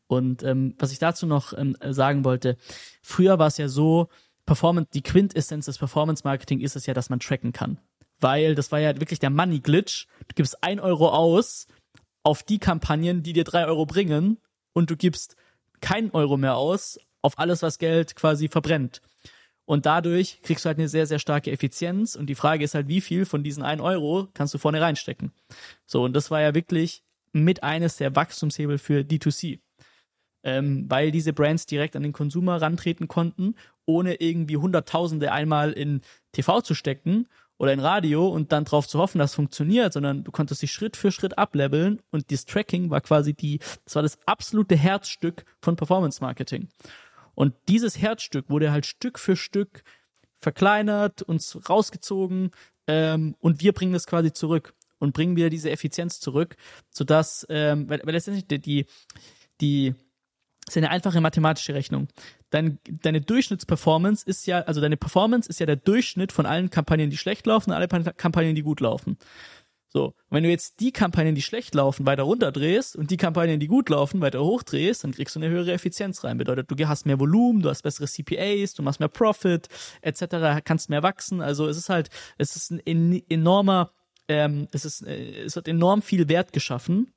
Und ähm, was ich dazu noch ähm, sagen wollte, früher war es ja so, Performance, die Quintessenz des Performance Marketing ist es ja, dass man tracken kann. Weil das war ja wirklich der Money Glitch. Du gibst ein Euro aus auf die Kampagnen, die dir drei Euro bringen und du gibst keinen Euro mehr aus auf alles, was Geld quasi verbrennt. Und dadurch kriegst du halt eine sehr, sehr starke Effizienz. Und die Frage ist halt, wie viel von diesen 1 Euro kannst du vorne reinstecken? So, und das war ja wirklich mit eines der Wachstumshebel für D2C. Ähm, weil diese Brands direkt an den Konsumer rantreten konnten, ohne irgendwie Hunderttausende einmal in TV zu stecken oder in Radio und dann drauf zu hoffen, dass es funktioniert, sondern du konntest dich Schritt für Schritt ableveln und das Tracking war quasi die, das war das absolute Herzstück von Performance Marketing. Und dieses Herzstück wurde halt Stück für Stück verkleinert, uns rausgezogen ähm, und wir bringen das quasi zurück und bringen wieder diese Effizienz zurück, sodass, ähm, weil, weil letztendlich die, die, die ist eine einfache mathematische Rechnung. Dein, deine Durchschnittsperformance ist ja, also deine Performance ist ja der Durchschnitt von allen Kampagnen, die schlecht laufen und alle Kampagnen, die gut laufen. So, wenn du jetzt die Kampagnen, die schlecht laufen, weiter runterdrehst und die Kampagnen, die gut laufen, weiter hochdrehst, dann kriegst du eine höhere Effizienz rein. Bedeutet, du hast mehr Volumen, du hast bessere CPAs, du machst mehr Profit, etc., kannst mehr wachsen. Also es ist halt, es ist ein enormer, ähm, es ist, äh, es hat enorm viel Wert geschaffen.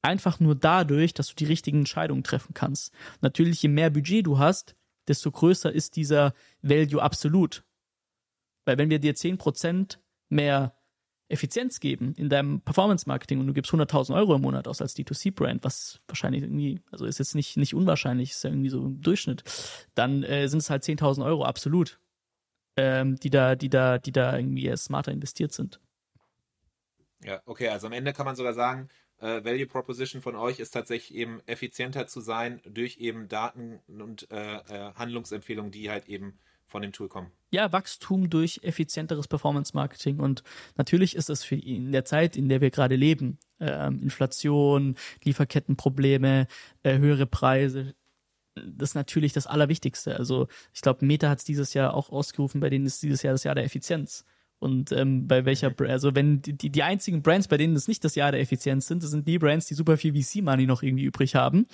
Einfach nur dadurch, dass du die richtigen Entscheidungen treffen kannst. Natürlich, je mehr Budget du hast, desto größer ist dieser Value absolut. Weil wenn wir dir 10% mehr Effizienz geben in deinem Performance-Marketing und du gibst 100.000 Euro im Monat aus als D2C-Brand, was wahrscheinlich irgendwie, also ist jetzt nicht, nicht unwahrscheinlich, ist ja irgendwie so im Durchschnitt, dann äh, sind es halt 10.000 Euro absolut, ähm, die da, die da, die da irgendwie smarter investiert sind. Ja, okay, also am Ende kann man sogar sagen, äh, Value Proposition von euch ist tatsächlich eben effizienter zu sein durch eben Daten und äh, äh Handlungsempfehlungen, die halt eben von dem Tool kommen. Ja, Wachstum durch effizienteres Performance-Marketing. Und natürlich ist es für in der Zeit, in der wir gerade leben, Ähm, Inflation, Lieferkettenprobleme, äh, höhere Preise, das ist natürlich das Allerwichtigste. Also ich glaube, Meta hat es dieses Jahr auch ausgerufen, bei denen ist dieses Jahr das Jahr der Effizienz. Und ähm, bei welcher, also wenn die, die einzigen Brands, bei denen es nicht das Jahr der Effizienz sind, das sind die Brands, die super viel VC-Money noch irgendwie übrig haben.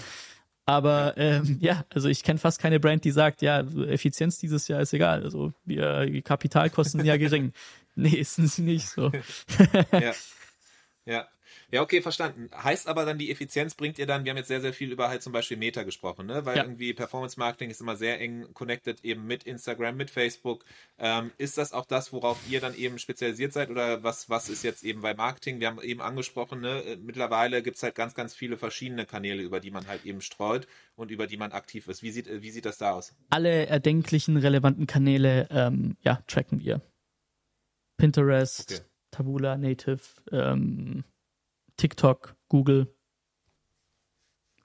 Aber ähm, ja, also ich kenne fast keine Brand, die sagt, ja, Effizienz dieses Jahr ist egal. Also wir die Kapitalkosten sind ja gering. <laughs> Nee, ist sie nicht so. ja. Ja. Ja, okay, verstanden. Heißt aber dann, die Effizienz bringt ihr dann, wir haben jetzt sehr, sehr viel über halt zum Beispiel Meta gesprochen, ne? Weil Ja. irgendwie Performance Marketing ist immer sehr eng connected eben mit Instagram, mit Facebook. Ähm, ist das auch das, worauf ihr dann eben spezialisiert seid oder was, was ist jetzt eben bei Marketing? Wir haben eben angesprochen, ne? äh, mittlerweile gibt's halt ganz, ganz viele verschiedene Kanäle, über die man halt eben streut und über die man aktiv ist. Wie sieht, äh, wie sieht das da aus? Alle erdenklichen relevanten Kanäle, ähm, ja, tracken wir. Pinterest, Okay. Taboola, Native, ähm, TikTok, Google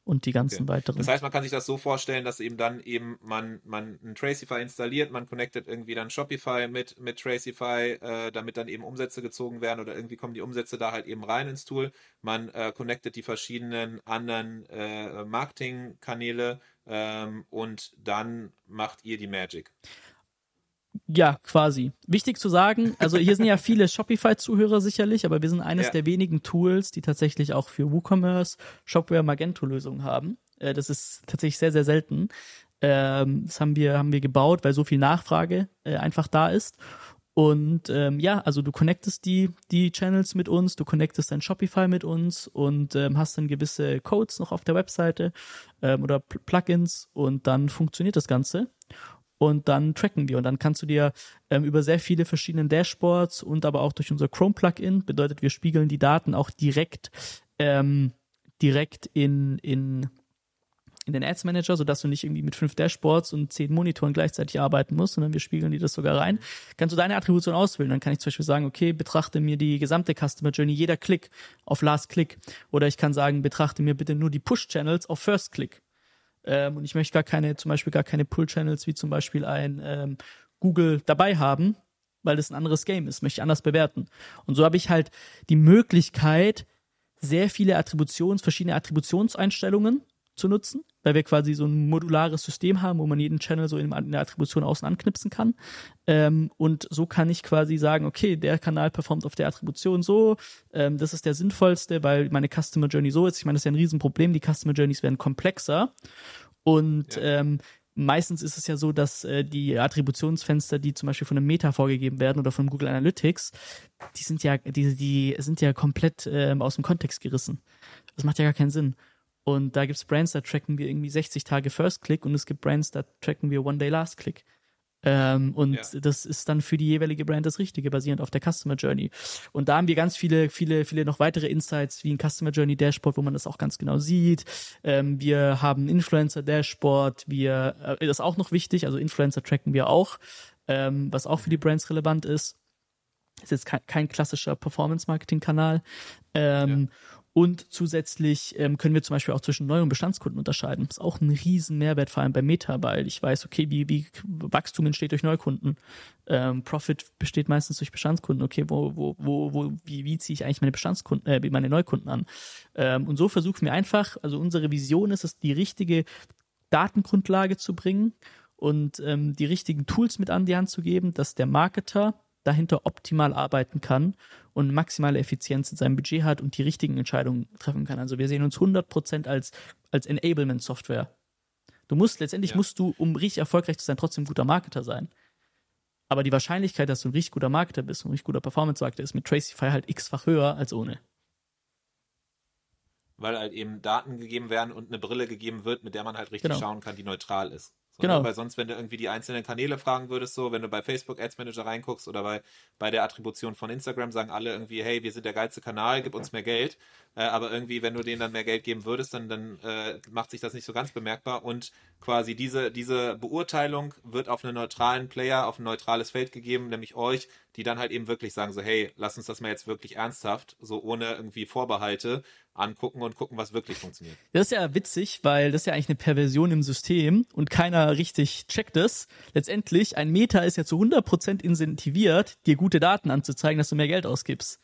und die ganzen weiteren. Das heißt, man kann sich das so vorstellen, dass eben dann eben man, man ein Tracify installiert, man connectet irgendwie dann Shopify mit, mit Tracify, äh, damit dann eben Umsätze gezogen werden oder irgendwie kommen die Umsätze da halt eben rein ins Tool. Man äh, connectet die verschiedenen anderen äh, Marketingkanäle ähm, und dann macht ihr die Magic. Ja, quasi. Wichtig zu sagen, also hier sind ja viele Shopify-Zuhörer sicherlich, aber wir sind eines Ja. der wenigen Tools, die tatsächlich auch für WooCommerce Shopware Magento-Lösungen haben. Äh, das ist tatsächlich sehr, sehr selten. Ähm, das haben wir, haben wir gebaut, weil so viel Nachfrage äh, einfach da ist. Und ähm, ja, also du connectest die, die Channels mit uns, du connectest dein Shopify mit uns und ähm, hast dann gewisse Codes noch auf der Webseite ähm, oder Pl- Plugins und dann funktioniert das Ganze und dann tracken wir und dann kannst du dir ähm, über sehr viele verschiedene Dashboards und aber auch durch unser Chrome Plugin bedeutet wir spiegeln die Daten auch direkt ähm, direkt in in in den Ads Manager, sodass du nicht irgendwie mit fünf Dashboards und zehn Monitoren gleichzeitig arbeiten musst, sondern wir spiegeln dir das sogar rein. Kannst du deine Attribution auswählen. Dann kann ich zum Beispiel sagen, okay, betrachte mir die gesamte Customer Journey, jeder Klick auf Last Click. Oder ich kann sagen, betrachte mir bitte nur die Push-Channels auf First Click. Ähm, und ich möchte gar keine, zum Beispiel gar keine Pull-Channels wie zum Beispiel ein ähm, Google dabei haben, weil das ein anderes Game ist, möchte ich anders bewerten. Und so habe ich halt die Möglichkeit, sehr viele Attributions, verschiedene Attributionseinstellungen zu nutzen, weil wir quasi so ein modulares System haben, wo man jeden Channel so in der Attribution außen anknipsen kann. Ähm, und so kann ich quasi sagen, okay, der Kanal performt auf der Attribution so, ähm, das ist der sinnvollste, weil meine Customer Journey so ist. Ich meine, das ist ja ein Riesenproblem, die Customer Journeys werden komplexer. Und Ja. ähm, meistens ist es ja so, dass äh, die Attributionsfenster, die zum Beispiel von einem Meta vorgegeben werden oder von Google Analytics, die sind ja, die, die sind ja komplett ähm, aus dem Kontext gerissen. Das macht ja gar keinen Sinn. Und da gibt's Brands, da tracken wir irgendwie 60 Tage First Click und es gibt Brands, da tracken wir One Day Last Click. Ähm, und Ja. das ist dann für die jeweilige Brand das Richtige, basierend auf der Customer Journey. Und da haben wir ganz viele, viele, viele noch weitere Insights, wie ein Customer Journey Dashboard, wo man das auch ganz genau sieht. Ähm, wir haben ein Influencer Dashboard, wir, äh, das ist auch noch wichtig, also Influencer tracken wir auch, ähm, was auch für die Brands relevant ist. Ist jetzt kein, kein klassischer Performance-Marketing-Kanal. Ähm, Und zusätzlich ähm, können wir zum Beispiel auch zwischen Neu- und Bestandskunden unterscheiden. Das ist auch ein riesen Mehrwert, vor allem bei Meta, weil ich weiß, okay, wie, wie Wachstum entsteht durch Neukunden. Ähm, Profit besteht meistens durch Bestandskunden. Okay, wo, wo, wo, wo, wie, wie ziehe ich eigentlich meine Bestandskunden, äh, meine Neukunden an? Ähm, und so versuchen wir einfach, also unsere Vision ist es, die richtige Datengrundlage zu bringen und ähm, die richtigen Tools mit an die Hand zu geben, dass der Marketer dahinter optimal arbeiten kann und maximale Effizienz in seinem Budget hat und die richtigen Entscheidungen treffen kann. Also wir sehen uns 100% als, als Enablement-Software. Du musst, letztendlich Ja. musst du, um richtig erfolgreich zu sein, trotzdem ein guter Marketer sein. Aber die Wahrscheinlichkeit, dass du ein richtig guter Marketer bist und ein richtig guter Performance-Marketer ist mit Tracify halt x-fach höher als ohne. Weil halt eben Daten gegeben werden und eine Brille gegeben wird, mit der man halt richtig Genau. schauen kann, die neutral ist. So, Genau. Weil sonst, wenn du irgendwie die einzelnen Kanäle fragen würdest, so, wenn du bei Facebook Ads Manager reinguckst oder bei, bei der Attribution von Instagram, sagen alle irgendwie, hey, wir sind der geilste Kanal, gib uns mehr Geld. Äh, aber irgendwie, wenn du denen dann mehr Geld geben würdest, dann, dann äh, macht sich das nicht so ganz bemerkbar. Und quasi diese, diese Beurteilung wird auf einen neutralen Player, auf ein neutrales Feld gegeben, nämlich euch, die dann halt eben wirklich sagen, so, hey, lass uns das mal jetzt wirklich ernsthaft, so ohne irgendwie Vorbehalte angucken und gucken, was wirklich funktioniert. Das ist ja witzig, weil das ist ja eigentlich eine Perversion im System und keiner richtig checkt es. Letztendlich, ein Meta ist ja zu 100% incentiviert, dir gute Daten anzuzeigen, dass du mehr Geld ausgibst.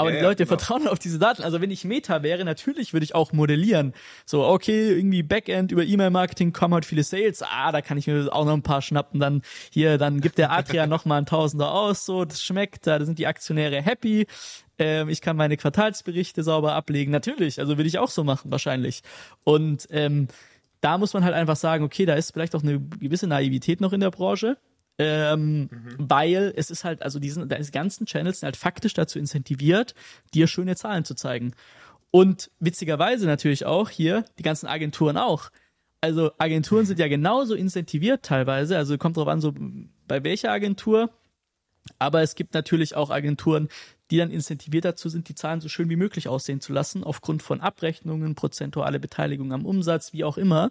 Aber Ja, die ja, Leute genau. vertrauen auf diese Daten. Also wenn ich Meta wäre, natürlich würde ich auch modellieren. So, okay, irgendwie Backend über E-Mail-Marketing kommen halt viele Sales. Ah, da kann ich mir auch noch ein paar schnappen. Dann hier, dann gibt der Adrian noch mal ein Tausender aus. So, das schmeckt. Da sind die Aktionäre happy. Ähm, ich kann meine Quartalsberichte sauber ablegen. Natürlich, also würde ich auch so machen, wahrscheinlich. Und ähm, da muss man halt einfach sagen, okay, da ist vielleicht auch eine gewisse Naivität noch in der Branche. Ähm, Weil es ist halt, also diesen, die ganzen Channels sind halt faktisch dazu incentiviert, dir schöne Zahlen zu zeigen. Und witzigerweise natürlich auch hier die ganzen Agenturen auch. Also Agenturen sind ja genauso incentiviert teilweise, also kommt drauf an, so bei welcher Agentur. Aber es gibt natürlich auch Agenturen, die dann incentiviert dazu sind, die Zahlen so schön wie möglich aussehen zu lassen, aufgrund von Abrechnungen, prozentuale Beteiligung am Umsatz, wie auch immer.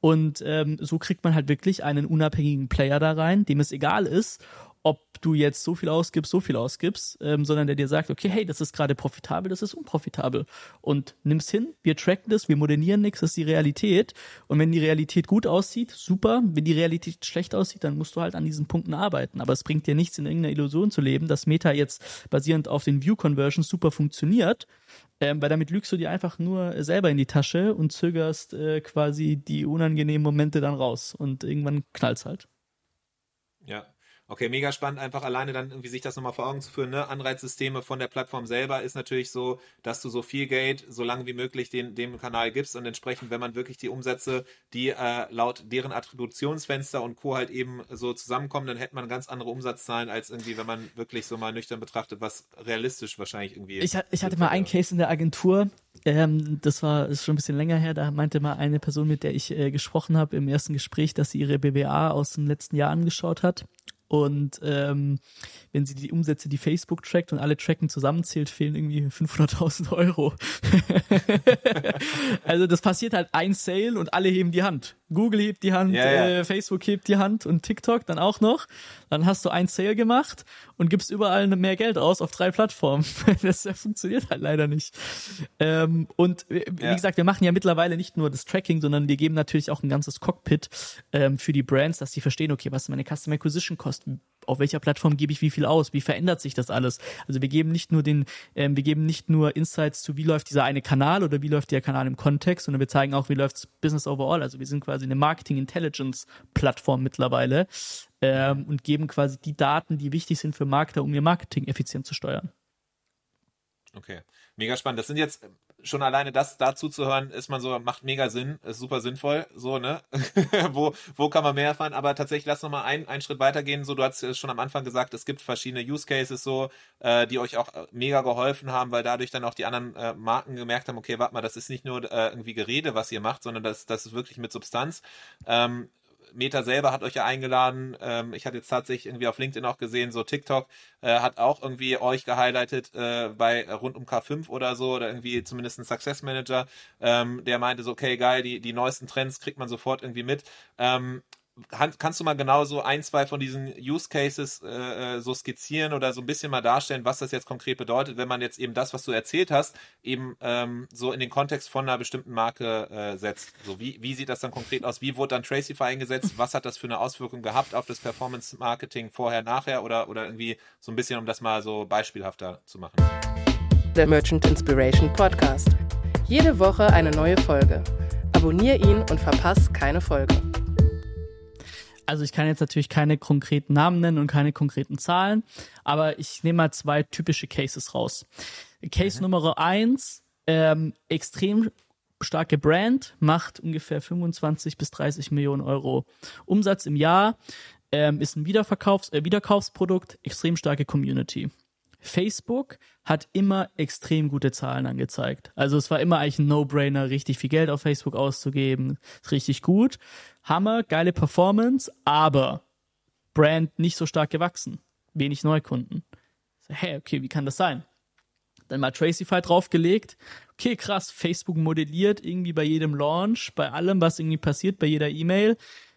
Und ähm, so kriegt man halt wirklich einen unabhängigen Player da rein, dem es egal ist, ob du jetzt so viel ausgibst, so viel ausgibst, ähm, sondern der dir sagt, okay, hey, das ist gerade profitabel, das ist unprofitabel. Und nimm's hin, wir tracken das, wir modellieren nichts, das ist die Realität. Und wenn die Realität gut aussieht, super. Wenn die Realität schlecht aussieht, dann musst du halt an diesen Punkten arbeiten. Aber es bringt dir nichts, in irgendeiner Illusion zu leben, dass Meta jetzt basierend auf den View-Conversions super funktioniert. Ähm, weil damit lügst du dir einfach nur selber in die Tasche und zögerst äh, quasi die unangenehmen Momente dann raus. Und irgendwann knallt's halt. Ja. Okay, mega spannend, einfach alleine dann irgendwie sich das nochmal vor Augen zu führen. Ne? Anreizsysteme von der Plattform selber ist natürlich so, dass du so viel Geld so lange wie möglich den, dem Kanal gibst und entsprechend, wenn man wirklich die Umsätze, die äh, laut deren Attributionsfenster und Co. halt eben so zusammenkommen, dann hätte man ganz andere Umsatzzahlen, als irgendwie, wenn man wirklich so mal nüchtern betrachtet, was realistisch wahrscheinlich irgendwie Ich, ich hatte mal einen Case in der Agentur, ähm, das war ist schon ein bisschen länger her, da meinte mal eine Person, mit der ich äh, gesprochen habe im ersten Gespräch, dass sie ihre BWA aus dem letzten Jahr angeschaut hat. Und ähm, wenn sie die Umsätze, die Facebook trackt und alle Tracken zusammenzählt, fehlen irgendwie 500.000 Euro. <laughs> also das passiert halt ein Sale und alle heben die Hand. Google hebt die Hand, Ja, ja. Äh, Facebook hebt die Hand und TikTok dann auch noch. Dann hast du ein Sale gemacht und gibst überall mehr Geld aus auf drei Plattformen. <laughs> das funktioniert halt leider nicht. Ähm, und äh, wie Ja. gesagt, wir machen ja mittlerweile nicht nur das Tracking, sondern wir geben natürlich auch ein ganzes Cockpit ähm, für die Brands, dass sie verstehen, okay, was ist meine Custom Acquisition Kosten? Auf welcher Plattform gebe ich wie viel aus? Wie verändert sich das alles? Also wir geben nicht nur den, ähm, wir geben nicht nur Insights zu, wie läuft dieser eine Kanal oder wie läuft der Kanal im Kontext, sondern wir zeigen auch, wie läuft Business overall. Also wir sind quasi eine Marketing Intelligence Plattform mittlerweile ähm, und geben quasi die Daten, die wichtig sind für Marketer, um ihr Marketing effizient zu steuern. Okay, mega spannend. Das sind jetzt äh, schon alleine das dazu zu hören, ist man so, macht mega Sinn, ist super sinnvoll, so, ne? <laughs> wo, wo kann man mehr erfahren? Aber tatsächlich, lass noch mal ein, einen Schritt weitergehen. So, du hast es schon am Anfang gesagt, es gibt verschiedene Use Cases so, äh, die euch auch äh, mega geholfen haben, weil dadurch dann auch die anderen äh, Marken gemerkt haben, okay, warte mal, das ist nicht nur äh, irgendwie Gerede, was ihr macht, sondern das, das ist wirklich mit Substanz. Ähm, Meta selber hat euch ja eingeladen. Ähm, ich hatte jetzt tatsächlich irgendwie auf LinkedIn auch gesehen, so TikTok äh, hat auch irgendwie euch gehighlightet äh, bei rund um K5 oder so oder irgendwie zumindest ein Success Manager, ähm, der meinte so, okay, geil, die, die neuesten Trends kriegt man sofort irgendwie mit. Ähm, kannst du mal genau so ein, zwei von diesen Use Cases äh, so skizzieren oder so ein bisschen mal darstellen, was das jetzt konkret bedeutet, wenn man jetzt eben das, was du erzählt hast, eben ähm, so in den Kontext von einer bestimmten Marke äh, setzt? So wie, wie sieht das dann konkret aus? Wie wurde dann Tracify eingesetzt? Was hat das für eine Auswirkung gehabt auf das Performance Marketing vorher, nachher oder, oder irgendwie so ein bisschen, um das mal so beispielhafter zu machen? Der Merchant Inspiration Podcast. Jede Woche eine neue Folge. Abonnier ihn und verpass keine Folge. Also ich kann jetzt natürlich keine konkreten Namen nennen und keine konkreten Zahlen, aber ich nehme mal zwei typische Cases raus. Case Nummer eins, ähm, extrem starke Brand, macht ungefähr 25 bis 30 Millionen Euro Umsatz im Jahr, ähm, ist ein Wiederverkaufs-, äh, Wiederkaufsprodukt, extrem starke Community. Facebook hat immer extrem gute Zahlen angezeigt. Also es war immer eigentlich ein No-Brainer, richtig viel Geld auf Facebook auszugeben. Ist richtig gut. Hammer, geile Performance, aber Brand nicht so stark gewachsen. Wenig Neukunden. So, hey, okay, wie kann das sein? Dann mal Tracify draufgelegt. Okay, krass, Facebook modelliert irgendwie bei jedem Launch, bei allem, was irgendwie passiert, bei jeder E-Mail,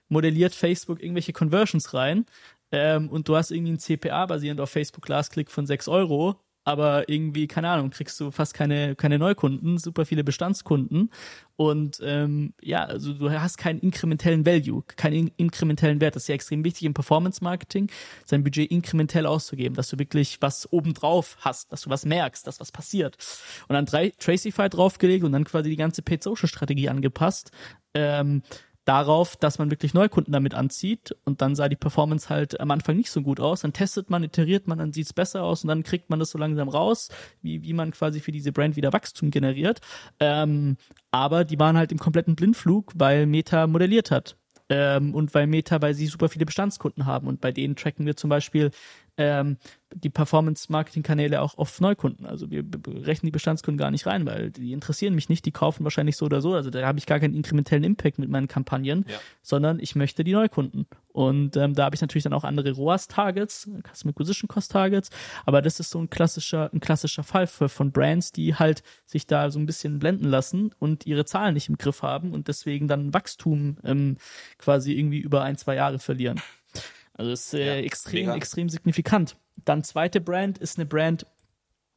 modelliert Facebook irgendwelche Conversions rein. Ähm, und du hast irgendwie ein CPA basierend auf Facebook Last Click von 6 Euro, aber irgendwie, keine Ahnung, kriegst du fast keine, keine Neukunden, super viele Bestandskunden und ähm, ja, also du hast keinen inkrementellen Value, keinen in inkrementellen Wert. Das ist ja extrem wichtig im Performance-Marketing, sein Budget inkrementell auszugeben, dass du wirklich was obendrauf hast, dass du was merkst, dass was passiert. Und dann drei Tracify draufgelegt und dann quasi die ganze Paid-Social-Strategie angepasst. Ähm, darauf, dass man wirklich Neukunden damit anzieht und dann sah die Performance halt am Anfang nicht so gut aus. Dann testet man, iteriert man, dann sieht's besser aus und dann kriegt man das so langsam raus, wie, wie man quasi für diese Brand wieder Wachstum generiert. Ähm, aber die waren halt im kompletten Blindflug, weil Meta modelliert hat. Ähm, und weil Meta, weil sie super viele Bestandskunden haben und bei denen tracken wir zum Beispiel ähm, die Performance-Marketing-Kanäle auch auf Neukunden. Also wir rechnen die Bestandskunden gar nicht rein, weil die interessieren mich nicht, die kaufen wahrscheinlich so oder so. Also da habe ich gar keinen inkrementellen Impact mit meinen Kampagnen, ja. sondern ich möchte die Neukunden. Und ähm, da habe ich natürlich dann auch andere ROAS-Targets, Custom Acquisition Cost-Targets, aber das ist so ein klassischer, ein klassischer Fall für, von Brands, die halt sich da so ein bisschen blenden lassen und ihre Zahlen nicht im Griff haben und deswegen dann Wachstum ähm, quasi irgendwie über ein, zwei Jahre verlieren. Also ist äh, ja, extrem, mega. extrem signifikant. Dann zweite Brand ist eine Brand,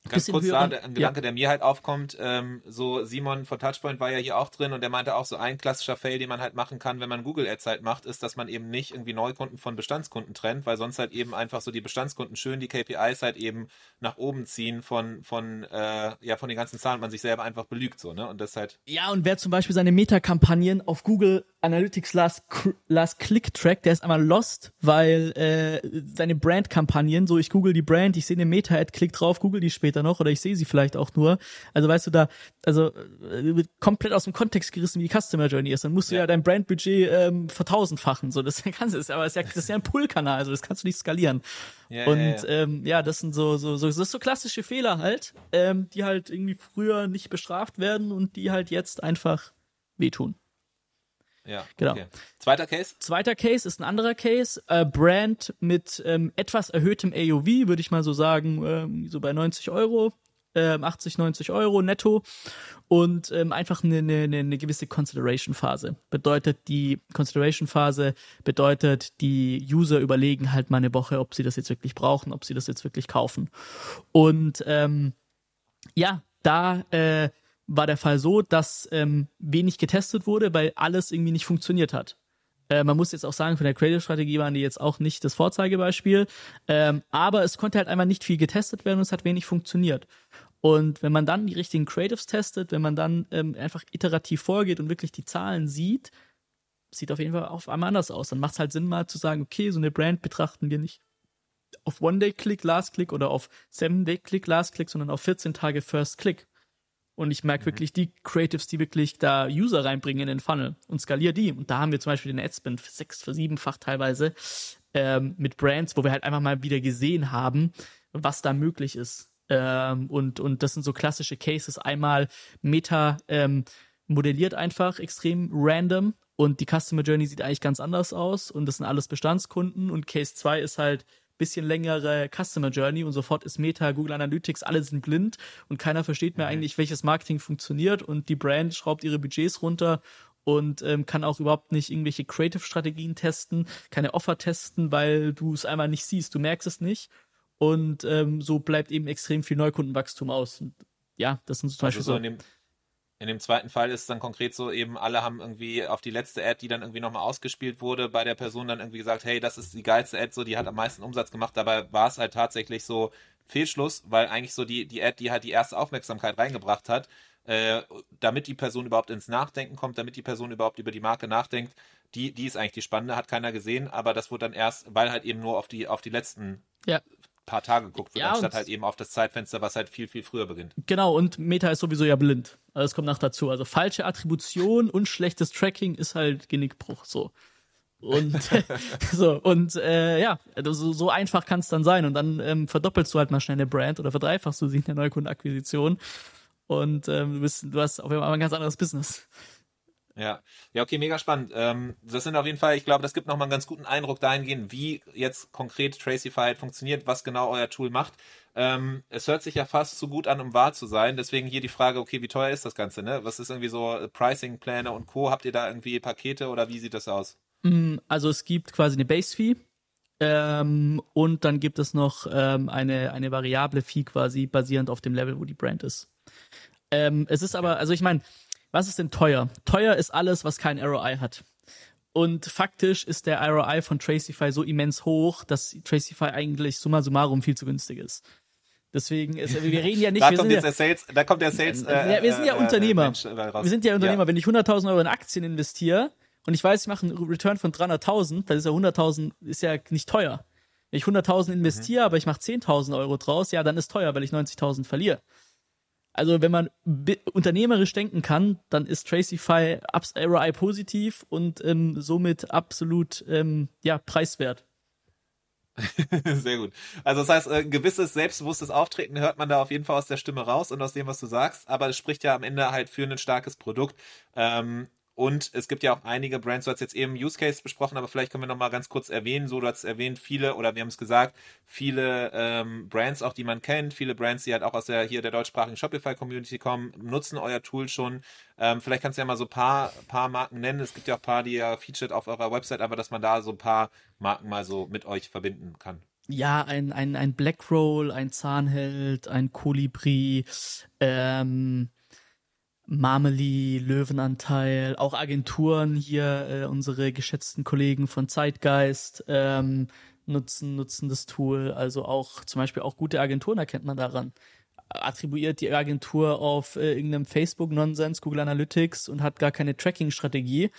Ganz kurz da, ein Gedanke, ja. der mir halt aufkommt, ähm, so Simon von Touchpoint war ja hier auch drin und der meinte auch so ein klassischer Fail, den man halt machen kann, wenn man Google Ads halt macht, ist, dass man eben nicht irgendwie Neukunden von Bestandskunden trennt, weil sonst halt eben einfach so die Bestandskunden schön die KPIs halt eben nach oben ziehen von, von, äh, ja, von den ganzen Zahlen und man sich selber einfach belügt, so, ne, und das halt. Ja, und wer zum Beispiel seine Meta-Kampagnen auf Google Analytics Last, Last Click Track, der ist einmal lost, weil, äh, seine Brand-Kampagnen, so ich google die Brand, ich sehe eine Meta-Ad, klick drauf, google die später später noch oder ich sehe sie vielleicht auch nur. Also weißt du da, also äh, komplett aus dem Kontext gerissen, wie die Customer Journey ist. Dann musst du ja, ja dein Brandbudget ähm, vertausendfachen. So, das <laughs> kannst du, aber das ist, ja, das ist ja ein Pull-Kanal, also das kannst du nicht skalieren. Ja, und ja, ja. Ähm, ja, das sind so, so, so, das ist so klassische Fehler halt, ähm, die halt irgendwie früher nicht bestraft werden und die halt jetzt einfach wehtun. Ja, genau. Okay. Zweiter Case? Zweiter Case ist ein anderer Case. Äh, Brand mit ähm, etwas erhöhtem AOV, würde ich mal so sagen, ähm, so bei 90 Euro, ähm, 80, 90 Euro netto und ähm, einfach eine, eine, eine gewisse Consideration-Phase. Bedeutet, die Consideration-Phase bedeutet, die User überlegen halt mal eine Woche, ob sie das jetzt wirklich brauchen, ob sie das jetzt wirklich kaufen. Und ähm, ja, da äh, war der Fall so, dass ähm, wenig getestet wurde, weil alles irgendwie nicht funktioniert hat. Äh, man muss jetzt auch sagen, von der Creative-Strategie waren die jetzt auch nicht das Vorzeigebeispiel, ähm, aber es konnte halt einfach nicht viel getestet werden und es hat wenig funktioniert. Und wenn man dann die richtigen Creatives testet, wenn man dann ähm, einfach iterativ vorgeht und wirklich die Zahlen sieht, sieht auf jeden Fall auf einmal anders aus. Dann macht es halt Sinn, mal zu sagen, okay, so eine Brand betrachten wir nicht auf One-Day-Click, Last-Click oder auf Seven-Day-Click, Last-Click, sondern auf 14 Tage First-Click. Und ich merke mhm. wirklich die Creatives, die wirklich da User reinbringen in den Funnel und skaliere die. Und da haben wir zum Beispiel den Adspend sechs, für siebenfach teilweise ähm, mit Brands, wo wir halt einfach mal wieder gesehen haben, was da möglich ist. Ähm, und, und das sind so klassische Cases. Einmal Meta ähm, modelliert einfach extrem random und die Customer Journey sieht eigentlich ganz anders aus und das sind alles Bestandskunden und Case 2 ist halt bisschen längere Customer Journey und sofort ist Meta, Google Analytics, alle sind blind und keiner versteht mehr mhm. eigentlich, welches Marketing funktioniert und die Brand schraubt ihre Budgets runter und ähm, kann auch überhaupt nicht irgendwelche Creative-Strategien testen, keine Offer testen, weil du es einmal nicht siehst, du merkst es nicht und ähm, so bleibt eben extrem viel Neukundenwachstum aus. Und ja, das sind zum also Beispiel so. Dem, in dem zweiten Fall ist es dann konkret so, eben alle haben irgendwie auf die letzte Ad, die dann irgendwie nochmal ausgespielt wurde, bei der Person dann irgendwie gesagt, hey, das ist die geilste Ad, so, die hat am meisten Umsatz gemacht. Dabei war es halt tatsächlich so Fehlschluss, weil eigentlich so die, die Ad, die halt die erste Aufmerksamkeit reingebracht hat, äh, damit die Person überhaupt ins Nachdenken kommt, damit die Person überhaupt über die Marke nachdenkt, die, die ist eigentlich die spannende, hat keiner gesehen, aber das wurde dann erst, weil halt eben nur auf die, auf die letzten ja paar Tage geguckt wird, ja, anstatt halt eben auf das Zeitfenster, was halt viel, viel früher beginnt. Genau, und Meta ist sowieso ja blind. Also das kommt noch dazu. Also falsche Attribution und schlechtes Tracking ist halt Genickbruch. So. Und <laughs> so, und äh, ja, also so, so einfach kann es dann sein. Und dann ähm, verdoppelst du halt mal schnell eine Brand oder verdreifachst du sie in der Neukundenakquisition. Und ähm, du, bist, du hast auf einmal ein ganz anderes Business. Ja, ja, okay, mega spannend. Ähm, das sind auf jeden Fall, ich glaube, das gibt nochmal einen ganz guten Eindruck dahingehend, wie jetzt konkret Tracify funktioniert, was genau euer Tool macht. Ähm, es hört sich ja fast zu gut an, um wahr zu sein. Deswegen hier die Frage, okay, wie teuer ist das Ganze, ne? Was ist irgendwie so äh, Pricing-Pläne und Co? Habt ihr da irgendwie Pakete oder wie sieht das aus? Mm, also es gibt quasi eine Base-Fee, Ähm, und dann gibt es noch ähm, eine, eine variable Fee quasi basierend auf dem Level, wo die Brand ist. Ähm, es ist aber, also ich meine, was ist denn teuer? Teuer ist alles, was kein ROI hat. Und faktisch ist der ROI von Tracify so immens hoch, dass Tracify eigentlich summa summarum viel zu günstig ist. Deswegen ist, wir reden ja nicht. da wir kommt sind jetzt ja, der Sales, da kommt der Sales. Äh, ja, wir sind ja äh, Unternehmer. Mensch, äh, wir sind ja Unternehmer. Ja. Wenn ich 100.000 Euro in Aktien investiere und ich weiß, ich mache einen Return von 300.000, dann ist ja 100.000 ist ja nicht teuer. Wenn ich 100.000 investiere, aber ich mache 10.000 Euro draus, ja, dann ist teuer, weil ich 90.000 verliere. Also wenn man unternehmerisch denken kann, dann ist Tracify abs- ROI positiv und ähm, somit absolut ähm, ja preiswert. <laughs> Sehr gut. Also das heißt, ein gewisses selbstbewusstes Auftreten hört man da auf jeden Fall aus der Stimme raus und aus dem, was du sagst, aber es spricht ja am Ende halt für ein starkes Produkt. Ähm, und es gibt ja auch einige Brands, du hast jetzt eben Use Case besprochen, aber vielleicht können wir noch mal ganz kurz erwähnen, so du hast erwähnt, viele, oder wir haben es gesagt, viele ähm, Brands auch, die man kennt, viele Brands, die halt auch aus der hier der deutschsprachigen Shopify-Community kommen, nutzen euer Tool schon. Ähm, vielleicht kannst du ja mal so ein paar, paar Marken nennen. Es gibt ja auch ein paar, die ihr featured auf eurer Website, aber dass man da so ein paar Marken mal so mit euch verbinden kann. Ja, ein, ein, ein Blackroll, ein Zahnheld, ein Kolibri, ähm, Marmeli, Löwenanteil, auch Agenturen hier, äh, unsere geschätzten Kollegen von Zeitgeist ähm, nutzen, nutzen das Tool. Also auch zum Beispiel auch gute Agenturen erkennt man daran. Attribuiert die Agentur auf äh, irgendeinem Facebook-Nonsens, Google Analytics und hat gar keine Tracking-Strategie.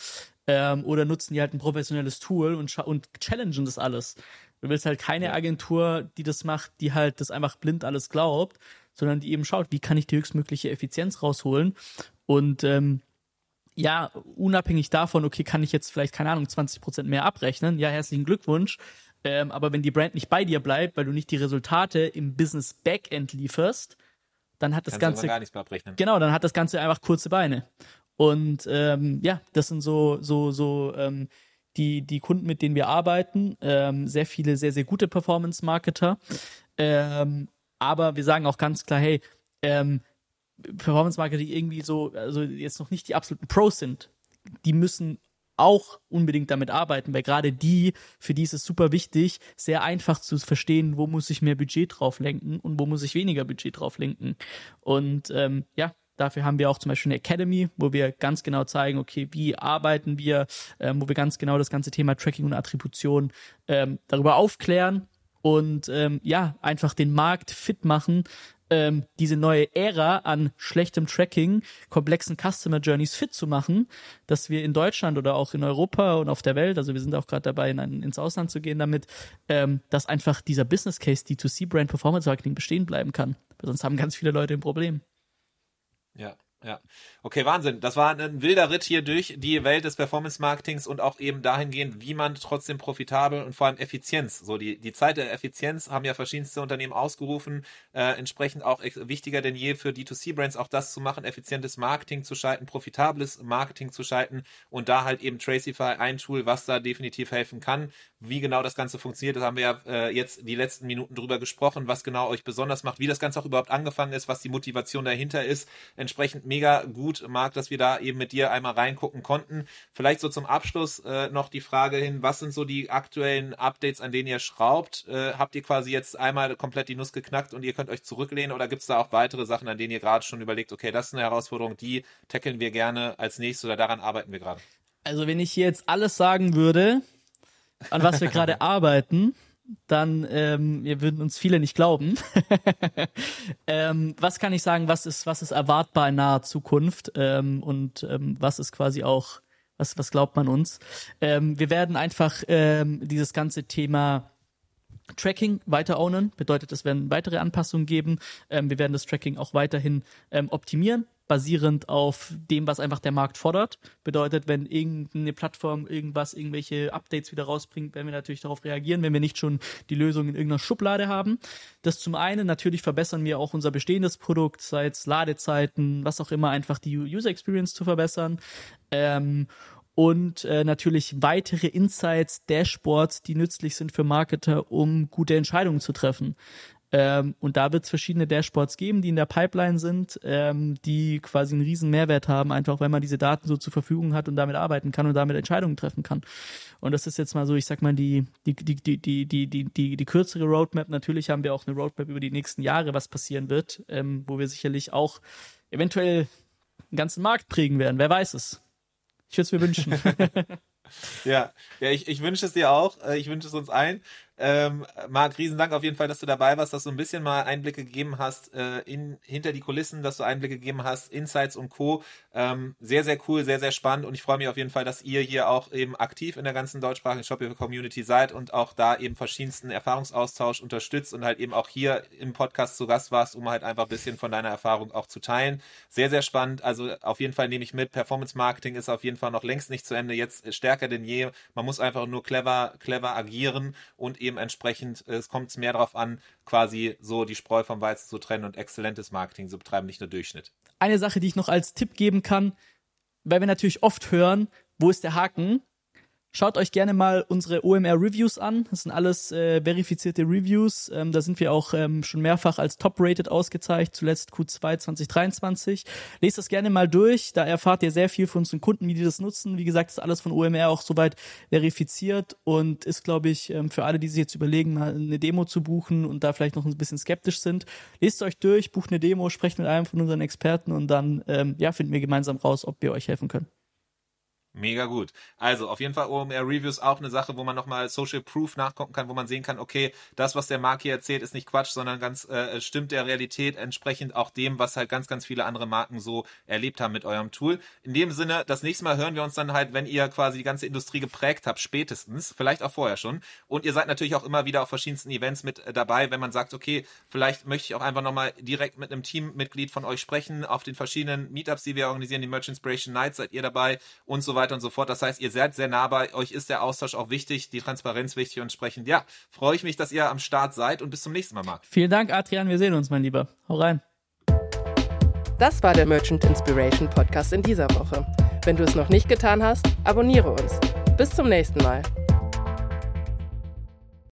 Ähm, oder nutzen die halt ein professionelles Tool und, und challengen das alles. Du willst halt keine Agentur, die das macht, die halt das einfach blind alles glaubt, sondern die eben schaut, wie kann ich die höchstmögliche Effizienz rausholen. Und ähm, ja, unabhängig davon, okay, kann ich jetzt vielleicht, keine Ahnung, 20% mehr abrechnen, ja, herzlichen Glückwunsch. Ähm, aber wenn die Brand nicht bei dir bleibt, weil du nicht die Resultate im Business Backend lieferst, dann hat das Kannst Ganze aber gar nichts mehr abrechnen. Genau, dann hat das Ganze einfach kurze Beine. Und ähm, ja, das sind so, so, so ähm, die, die Kunden, mit denen wir arbeiten. Ähm, sehr viele, sehr, sehr gute Performance-Marketer. Aber wir sagen auch ganz klar, hey, ähm, Performance-Marketer, die irgendwie so, also jetzt noch nicht die absoluten Pros sind, die müssen auch unbedingt damit arbeiten, weil gerade die, für die ist es super wichtig, sehr einfach zu verstehen, wo muss ich mehr Budget drauf lenken und wo muss ich weniger Budget drauf lenken. Und ähm, ja, dafür haben wir auch zum Beispiel eine Academy, wo wir ganz genau zeigen, okay, wie arbeiten wir, ähm, wo wir ganz genau das ganze Thema Tracking und Attribution ähm, darüber aufklären und ähm, ja, einfach den Markt fit machen, ähm, diese neue Ära an schlechtem Tracking, komplexen Customer Journeys fit zu machen, dass wir in Deutschland oder auch in Europa und auf der Welt, also wir sind auch gerade dabei, in ein, ins Ausland zu gehen damit, ähm, dass einfach dieser Business Case D2C Brand Performance Marketing bestehen bleiben kann. Weil sonst haben ganz viele Leute ein Problem. Ja, ja. Okay, Wahnsinn. Das war ein wilder Ritt hier durch die Welt des Performance-Marketings und auch eben dahingehend, wie man trotzdem profitabel und vor allem Effizienz, so die, die Zeit der Effizienz haben ja verschiedenste Unternehmen ausgerufen, äh, entsprechend auch wichtiger denn je für D2C-Brands auch das zu machen, effizientes Marketing zu schalten, profitables Marketing zu schalten und da halt eben Tracify ein Tool, was da definitiv helfen kann. Wie genau das Ganze funktioniert, das haben wir ja äh, jetzt die letzten Minuten drüber gesprochen, was genau euch besonders macht, wie das Ganze auch überhaupt angefangen ist, was die Motivation dahinter ist. Entsprechend mega gut, Marc, dass wir da eben mit dir einmal reingucken konnten. Vielleicht so zum Abschluss äh, noch die Frage hin, was sind so die aktuellen Updates, an denen ihr schraubt? Äh, habt ihr quasi jetzt einmal komplett die Nuss geknackt und ihr könnt euch zurücklehnen oder gibt es da auch weitere Sachen, an denen ihr gerade schon überlegt, okay, das ist eine Herausforderung, die tackeln wir gerne als nächstes oder daran arbeiten wir gerade? Also wenn ich hier jetzt alles sagen würde, an was wir <laughs> gerade arbeiten, dann ähm, wir würden uns viele nicht glauben. <laughs> ähm, was kann ich sagen, was ist, was ist erwartbar in naher Zukunft ähm, und ähm, was ist quasi auch, was, was glaubt man uns? Ähm, wir werden einfach ähm, dieses ganze Thema Tracking weiter ownen, bedeutet, es werden weitere Anpassungen geben. Ähm, wir werden das Tracking auch weiterhin ähm, optimieren, basierend auf dem, was einfach der Markt fordert. Bedeutet, wenn irgendeine Plattform irgendwas, irgendwelche Updates wieder rausbringt, werden wir natürlich darauf reagieren, wenn wir nicht schon die Lösung in irgendeiner Schublade haben. Das zum einen, natürlich verbessern wir auch unser bestehendes Produkt, sei es Ladezeiten, was auch immer, einfach die User Experience zu verbessern. Ähm, und äh, natürlich weitere Insights, Dashboards, die nützlich sind für Marketer, um gute Entscheidungen zu treffen. Ähm, und da wird es verschiedene Dashboards geben, die in der Pipeline sind, ähm, die quasi einen riesen Mehrwert haben, einfach weil man diese Daten so zur Verfügung hat und damit arbeiten kann und damit Entscheidungen treffen kann. Und das ist jetzt mal so, ich sag mal, die, die, die, die, die, die, die, die, kürzere Roadmap. Natürlich haben wir auch eine Roadmap über die nächsten Jahre, was passieren wird, ähm, wo wir sicherlich auch eventuell einen ganzen Markt prägen werden. Wer weiß es. Ich würde es mir wünschen. <laughs> ja, ja, ich, ich wünsche es dir auch. Äh, ich wünsche es uns allen. Ähm, Marc, Riesendank auf jeden Fall, dass du dabei warst, dass du ein bisschen mal Einblicke gegeben hast äh, in, hinter die Kulissen, dass du Einblicke gegeben hast, Insights und Co. Ähm, sehr, sehr cool, sehr, sehr spannend und ich freue mich auf jeden Fall, dass ihr hier auch eben aktiv in der ganzen deutschsprachigen Shopify-Community seid und auch da eben verschiedensten Erfahrungsaustausch unterstützt und halt eben auch hier im Podcast zu Gast warst, um halt einfach ein bisschen von deiner Erfahrung auch zu teilen. Sehr, sehr spannend. Also auf jeden Fall nehme ich mit, Performance Marketing ist auf jeden Fall noch längst nicht zu Ende, jetzt stärker denn je. Man muss einfach nur clever, clever agieren und eben entsprechend, es kommt mehr darauf an, quasi so die Spreu vom Weizen zu trennen und exzellentes Marketing zu betreiben, nicht nur Durchschnitt. Eine Sache, die ich noch als Tipp geben kann, weil wir natürlich oft hören, wo ist der Haken? Schaut euch gerne mal unsere OMR-Reviews an. Das sind alles äh, verifizierte Reviews. Ähm, da sind wir auch ähm, schon mehrfach als Top-Rated ausgezeichnet, zuletzt Q2 2023. Lest das gerne mal durch. Da erfahrt ihr sehr viel von unseren Kunden, wie die das nutzen. Wie gesagt, ist alles von OMR auch soweit verifiziert und ist, glaube ich, ähm, für alle, die sich jetzt überlegen, mal eine Demo zu buchen und da vielleicht noch ein bisschen skeptisch sind. Lest euch durch, bucht eine Demo, sprecht mit einem von unseren Experten und dann ähm, ja, finden wir gemeinsam raus, ob wir euch helfen können. Mega gut. Also auf jeden Fall OMR Reviews auch eine Sache, wo man nochmal Social Proof nachgucken kann, wo man sehen kann, okay, das, was der Marc hier erzählt, ist nicht Quatsch, sondern ganz äh, stimmt der Realität entsprechend auch dem, was halt ganz, ganz viele andere Marken so erlebt haben mit eurem Tool. In dem Sinne, das nächste Mal hören wir uns dann halt, wenn ihr quasi die ganze Industrie geprägt habt, spätestens, vielleicht auch vorher schon. Und ihr seid natürlich auch immer wieder auf verschiedensten Events mit äh, dabei, wenn man sagt, okay, vielleicht möchte ich auch einfach nochmal direkt mit einem Teammitglied von euch sprechen, auf den verschiedenen Meetups, die wir organisieren, die Merch Inspiration Nights seid ihr dabei und so weiter weiter und so fort. Das heißt, ihr seid sehr nah bei euch, ist der Austausch auch wichtig, die Transparenz wichtig und entsprechend, ja, freue ich mich, dass ihr am Start seid und bis zum nächsten Mal, Marc. Vielen Dank, Adrian. Wir sehen uns, mein Lieber. Hau rein. Das war der Merchant Inspiration Podcast in dieser Woche. Wenn du es noch nicht getan hast, abonniere uns. Bis zum nächsten Mal.